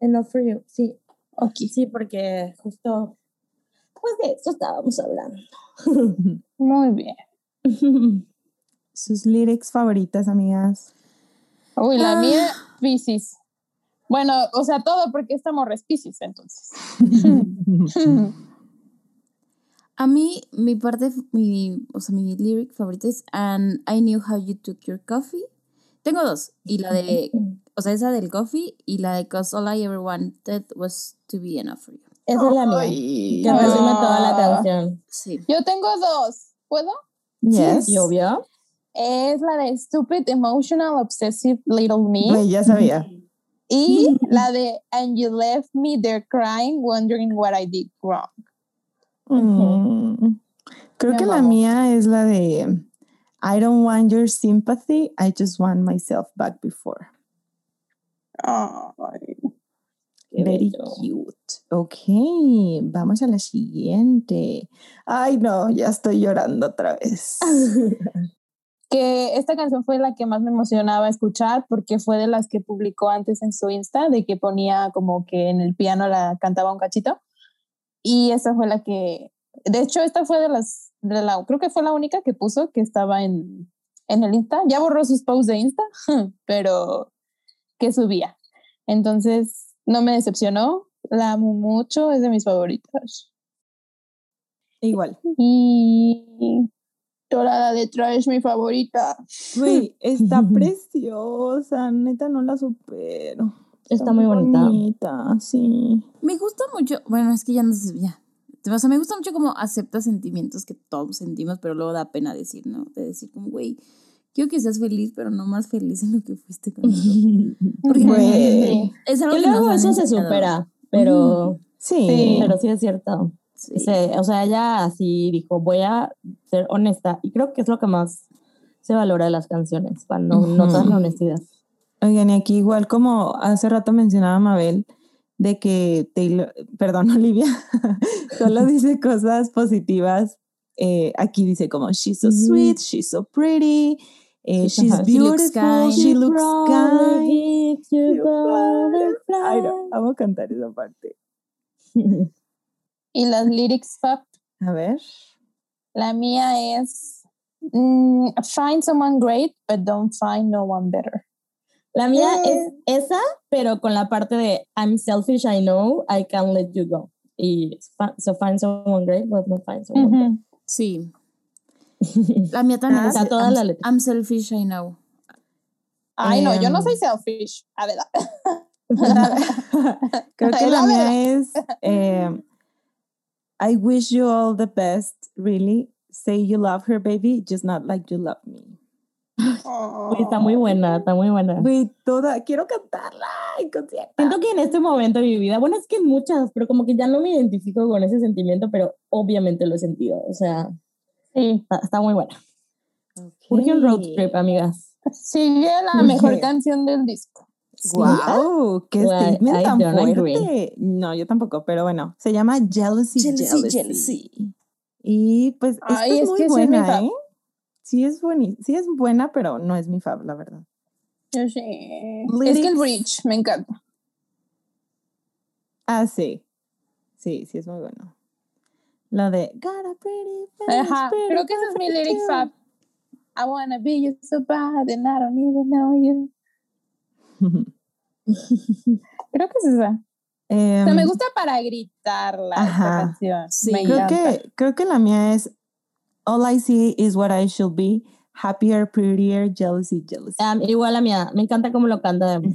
Enough for you, sí. Ok. Sí, porque justo pues de eso estábamos hablando. Muy bien. Sus lyrics favoritas, amigas. Uy, la Ah. mía, Pisces. Bueno, o sea, todo porque esta morra es Pisces, entonces. A mí, mi parte, mi, o sea, mi lyric favorita es And I knew how you took your coffee. Tengo dos. Y la de, o sea, esa del coffee y la de Cause all I ever wanted was to be enough for you. Esa es la mía. Ay. Que resume toda la Ah. canción. Sí. Yo tengo dos. ¿Puedo? Yes. Sí, obvio. Es la de Stupid Emotional Obsessive Little Me. Ya sabía. Y la de And You Left Me There Crying, Wondering What I Did Wrong. Mm. Creo que la mía es la de I don't want your sympathy, I just want myself back before. Ay. Qué Very bello. cute. Ok, vamos a la siguiente. Ay, no, ya estoy llorando otra vez. Que esta canción fue la que más me emocionaba escuchar porque fue de las que publicó antes en su Insta, de que ponía como que en el piano la cantaba un cachito. Y esa fue la que, de hecho, esta fue de las, de la, creo que fue la única que puso que estaba en, en el Insta. Ya borró sus posts de Insta, pero que subía. Entonces, no me decepcionó, la amo mucho, es de mis favoritas. Igual. Y Dorada de Trash es mi favorita. Güey, está preciosa, neta no la supero. Está muy bonita. bonita, sí. Me gusta mucho, bueno, es que ya no sé, ya. O sea, me gusta mucho como acepta sentimientos que todos sentimos, pero luego da pena decir, ¿no? De decir como, güey, quiero que seas feliz, pero no más feliz en lo que fuiste con nosotros. Porque Güey. es algo Que luego eso se supera, pero, Sí. Sí. pero sí es cierto. Sí. Se- o sea, ella así dijo, voy a ser honesta. Y creo que es lo que más se valora de las canciones, cuando Ujú. notas la honestidad. Oigan, y aquí igual como hace rato mencionaba Mabel, de que Taylor, perdón, Olivia, solo dice cosas positivas. Eh, aquí dice como, she's so sweet, she's so pretty, eh, she's ajá. She looks beautiful, kind. she looks kind. Ay, no, vamos a cantar esa parte. Y las lyrics, Fab, A ver. la mía es mm, Find someone great, but don't find no one better. La mía Eh. es esa, pero con la parte de I'm selfish, I know, I can't let you go. Y so find someone great, but not find someone better. Sí. La mía también Ah, es está toda I'm, la letra. I'm selfish, I know. Ay, no, yo no Em. soy selfish. A ver, Creo que La la verdad. mía es eh, I wish you all the best, really. Say you love her, baby, just not like you love me. Uy, está muy buena, está muy buena. Güey, toda, quiero cantarla en concierto. Siento que en este momento de mi vida, bueno, es que en muchas, pero como que ya no me identifico con ese sentimiento, pero obviamente lo he sentido. O sea, Sí, está, está muy buena. Urge un road trip, amigas. sigue la mejor canción del disco. Wow, qué Well, statement tan don't agree. fuerte. No, yo tampoco, pero bueno, se llama Jealousy, Jealousy, Jealousy. Jealousy. Y pues esta Ay, es es muy que buena. ¿eh? Sí es, bueni- sí es buena, pero no es mi fab, la verdad. Yo sí. Es que el bridge me encanta. Ah, sí. Sí, sí es muy bueno. Lo de Got a pretty face, Ajá, pretty creo que ese es mi lyric you. fab. I wanna be you so bad and I don't even know you. Creo que es esa. O sea, me Em, gusta para gritarla esta Ajá. canción. Sí. me creo encanta. que, creo que la mía es All I see is what I should be. Happier, prettier, jealousy, jealousy. Ah, igual la mía, me encanta cómo lo canta. Es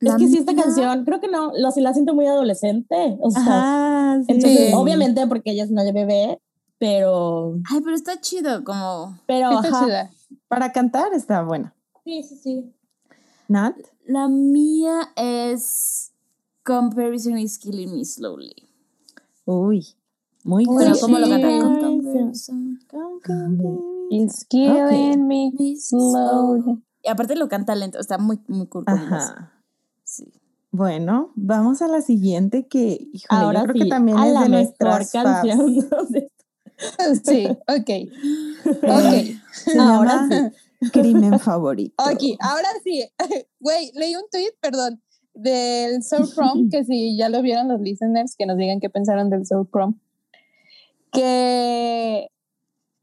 La que sí, esta canción, creo que no, lo, sí la siento muy adolescente. O sea, Ajá, sí. entonces, obviamente porque ella es una bebé, pero, Ay, pero está chido, como. pero, está ajá. chida. Para cantar está buena. Sí, sí, sí. Nat. La mía es Comparison is killing me slowly. Uy, muy sí. ¿cómo lo canta? Sí. Con comparison. It's killing me me slowly. Y aparte lo canta lento, está muy, muy cool. Ajá. Sí. Bueno, vamos a la siguiente que, híjole, Ahora yo creo sí, que también a es la de nuestras canción. Sí, ok. Ok. Se Ahora llama Crimen Favorito. Ok, ahora sí. Güey, leí un tweet, perdón, del Soul Prom, que si ya lo vieron los listeners, que nos digan qué pensaron del Soul Prom. Que,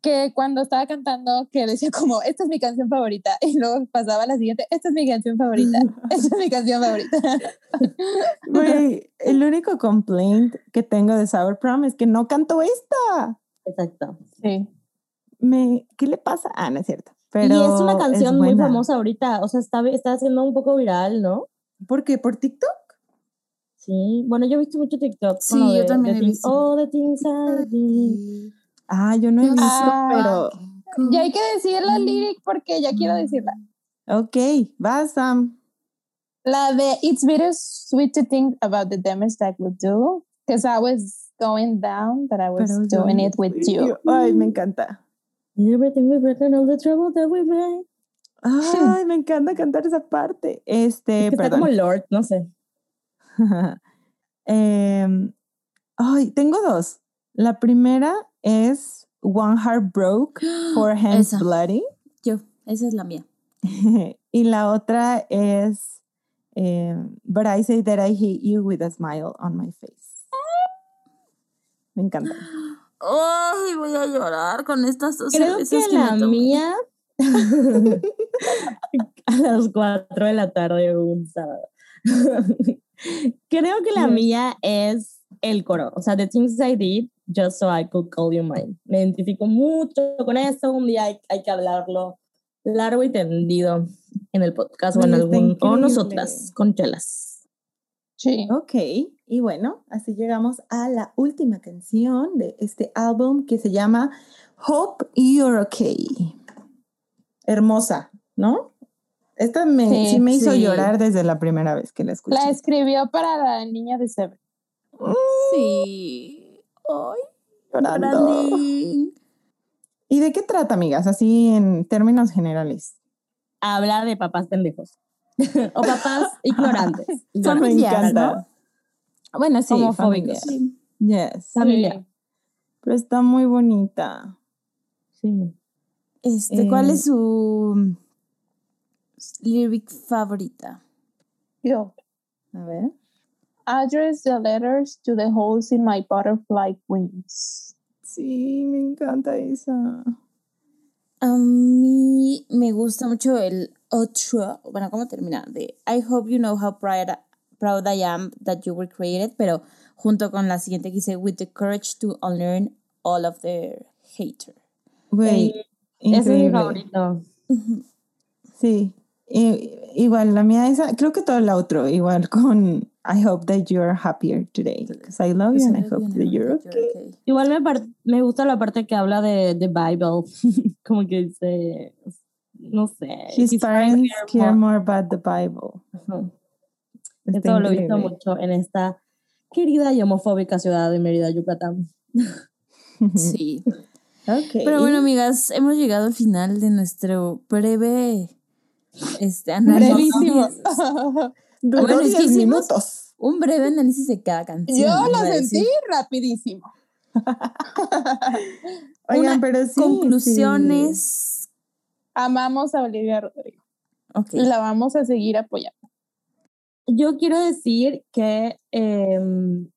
que cuando estaba cantando, que decía como, esta es mi canción favorita. Y luego pasaba a la siguiente, esta es mi canción favorita. Esta es mi canción favorita. Güey, el único complaint que tengo de Sour Prom es que no canto esta. Exacto. Sí. Me, ¿Qué le pasa? Ah, no es cierto. Pero y es una canción muy buena. famosa ahorita, o sea, está, está haciendo un poco viral, ¿no? ¿Por qué? ¿Por TikTok? Sí, bueno, yo he visto mucho TikTok. Sí, yo de- también de he visto. Oh, the things I. Ah, yo no he visto, Ah. pero... Y hay que decir la lyric porque ya quiero decirla. Ok, va Sam. La de It's bittersweet to think about the damage that would do. Because I was going down, but I was Pero doing it with you. Ay, me encanta. Everything we break and all the trouble that we made. Ay, me encanta cantar esa parte. Este, Es que está como Lord, no sé. Em, ay, tengo dos. La primera es One Heart Broke, Four Hands Esa. Bloody. Yo, esa es la mía. y la otra es em, But I say that I hate you with a smile on my face. Me encanta. Ay, voy a llorar con estas dos Creo que la me mía a las 4 de la tarde un sábado. Creo que la mía es el coro, o sea, The Things I Did Just So I Could Call You Mine. Me identifico mucho con eso, un día hay, hay que hablarlo largo y tendido en el podcast o en algún, o nosotras con chelas. Sí. Ok, y bueno, así llegamos a la última canción de este álbum que se llama Hope You're Okay. Hermosa, ¿no? Esta me, sí, Sí, me hizo sí. llorar desde la primera vez que la escuché. La escribió para la niña de Seven. Sí. Ay, llorando. Branding. ¿Y de qué trata, amigas? Así en términos generales. Habla de papás pendejos o papás ignorantes. ignorantes. Familias. Bueno, sí, Homofóbicos. Sí. Yes. Familia. Pero está muy bonita. Sí. Este, ¿cuál Eh, es su lyric favorita? Yo. A ver. Address the letters to the holes in my butterfly wings. Sí, me encanta esa. A mí me gusta mucho el otro, bueno, ¿cómo termina? De I hope you know how proud, proud I am that you were created, pero junto con la siguiente que dice with the courage to unlearn all of their hater. Güey, Ese es mi favorito. Sí, I- igual la mía esa, creo que todo el otro, igual con I hope that you're happier today, because I love you and I hope that you're okay. Igual me, par- me gusta la parte que habla de de Bible, como que dice, no sé. His his parents care more. more about the Bible. Ajá. Está Esto lo he visto mucho en esta querida y homofóbica ciudad de Mérida, Yucatán. Sí. Ok. Pero bueno, amigas, hemos llegado al final de nuestro breve este, análisis. Brevísimo. Duró bueno, es que 10 hicimos- minutos. Un breve análisis de cada canción. Yo lo sentí decir. rapidísimo. Oigan, Una pero sí. Conclusiones. Amamos a Olivia Rodrigo. Ok. Y la vamos a seguir apoyando. Yo quiero decir que em,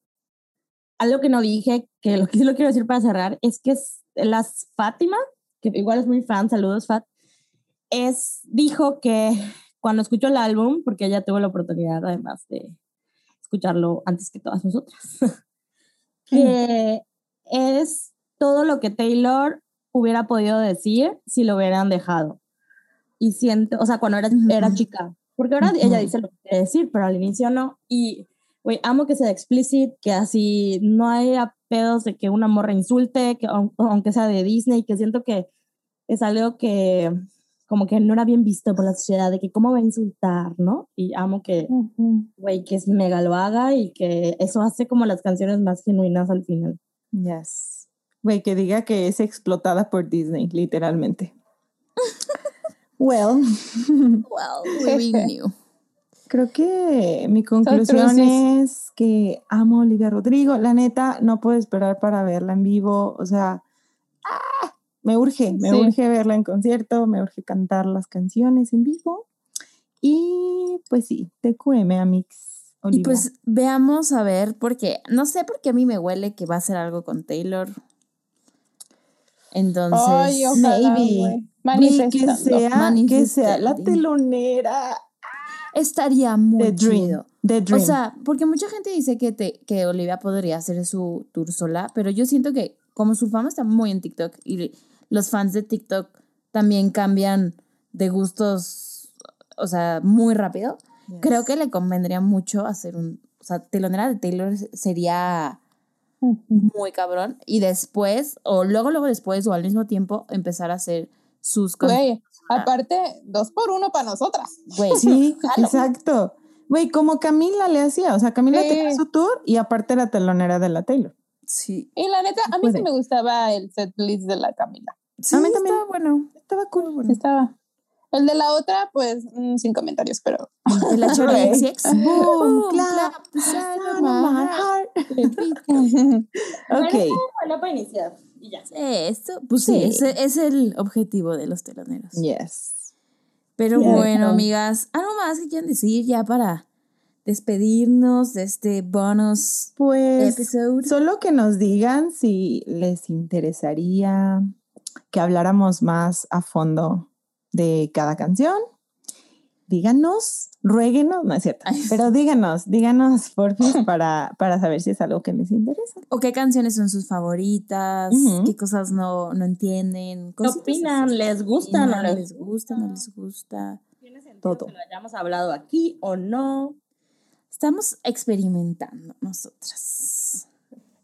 algo que no dije, que lo que sí lo quiero decir para cerrar, es que las Fátima, que igual es muy fan, saludos Fat, es, dijo que cuando escuchó el álbum, porque ella tuvo la oportunidad además de escucharlo antes que todas nosotras, que es todo lo que Taylor hubiera podido decir si lo hubieran dejado. Y siento, o sea, cuando era, era chica, porque ahora ella dice lo que quiere decir, pero al inicio no. Y, güey, amo que sea explicit, que así no haya pedos de que una morra insulte, que aun- aunque sea de Disney, que siento que es algo que como que no era bien visto por la sociedad, de que cómo va a insultar, ¿no? Y amo que, güey, que es mega lo haga y que eso hace como las canciones más genuinas al final. Yes. Güey, que diga que es explotada por Disney, literalmente. well, Well, we knew. creo que mi conclusión truces. es que amo a Olivia Rodrigo. La neta, no puedo esperar para verla en vivo. O sea, ¡ah! Me urge, me Sí. urge verla en concierto, me urge cantar las canciones en vivo. Y pues sí, TQM, Amix. Y pues veamos a ver, porque no sé por qué a mí me huele que va a hacer algo con Taylor. Entonces, Ay, ojalá, maybe. que sea, que sea la telonera. estaría muy The Dream. chido. O sea, porque mucha gente dice que, te, que Olivia podría hacer su tour sola, pero yo siento que como su fama está muy en TikTok y los fans de TikTok también cambian de gustos, o sea, muy rápido, Yes. creo que le convendría mucho hacer un, o sea, telonera de Taylor sería muy cabrón y después, o luego, luego después, o al mismo tiempo, empezar a hacer sus con- Güey, aparte, dos por uno para nosotras. Güey, Sí, exacto. Güey, como Camila le hacía, o sea, Camila Sí. tenía su tour y aparte era telonera de la Taylor. Sí. Y la neta, a mí sí me gustaba el set list de la Camila. Sí, A mí también. está bueno. Estaba cool. Sí estaba. El de la otra, pues, mm, sin comentarios, pero. La. Bueno, Ok. bueno, para iniciar. Y ya. Esto, pues sí, Sí. ese es el objetivo de los teloneros. Yes. Pero Cierto. bueno, amigas, algo más que quieran decir ya para despedirnos de este bonus Pues episode. solo que nos digan si les interesaría que habláramos más a fondo de cada canción. Díganos, ruéguenos, no es cierto, pero díganos, díganos por fin para, para saber si es algo que les interesa. ¿O qué canciones son sus favoritas? Ujú. ¿Qué cosas no, no entienden? ¿Qué opinan? ¿Les gusta? ¿No ¿Les gusta? ¿No les gusta? ¿Tiene sentido Todo. que lo hayamos hablado aquí o no? Estamos experimentando nosotras.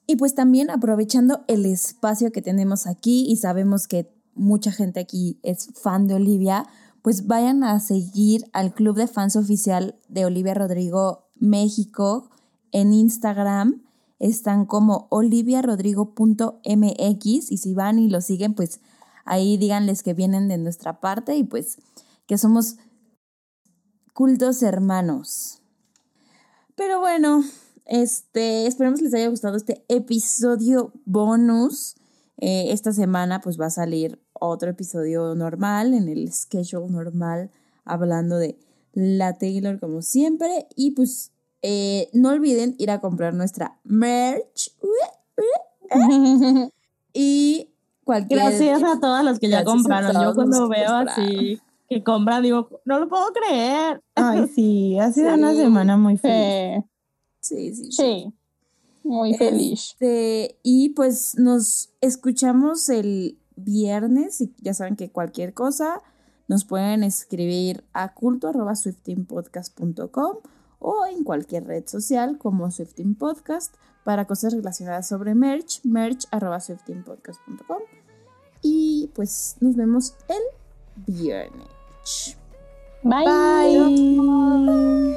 Y pues también aprovechando el espacio que tenemos aquí y sabemos que mucha gente aquí es fan de Olivia, pues vayan a seguir al club de fans oficial de Olivia Rodrigo México en Instagram. Están como oliviarodrigo.mx y si van y lo siguen, pues ahí díganles que vienen de nuestra parte y pues que somos cultos hermanos. Pero bueno, este, esperemos les haya gustado este episodio bonus. Eh, esta semana pues va a salir otro episodio normal, en el schedule normal, hablando de la Taylor como siempre. Y pues eh, no olviden ir a comprar nuestra merch. Y cualquier... Gracias a todos los que ya compraron. Yo cuando veo compraron. así que compran, digo, no lo puedo creer. Ay, sí, ha sido una semana muy feliz. Sí, Sí, sí, sí. sí. Muy feliz. Este, y pues nos escuchamos el viernes y ya saben que cualquier cosa nos pueden escribir a culto.swiftingpodcast.com o en cualquier red social como Swifting Podcast para cosas relacionadas sobre merch, merch.swiftingpodcast.com y pues nos vemos el viernes. Bye. Bye.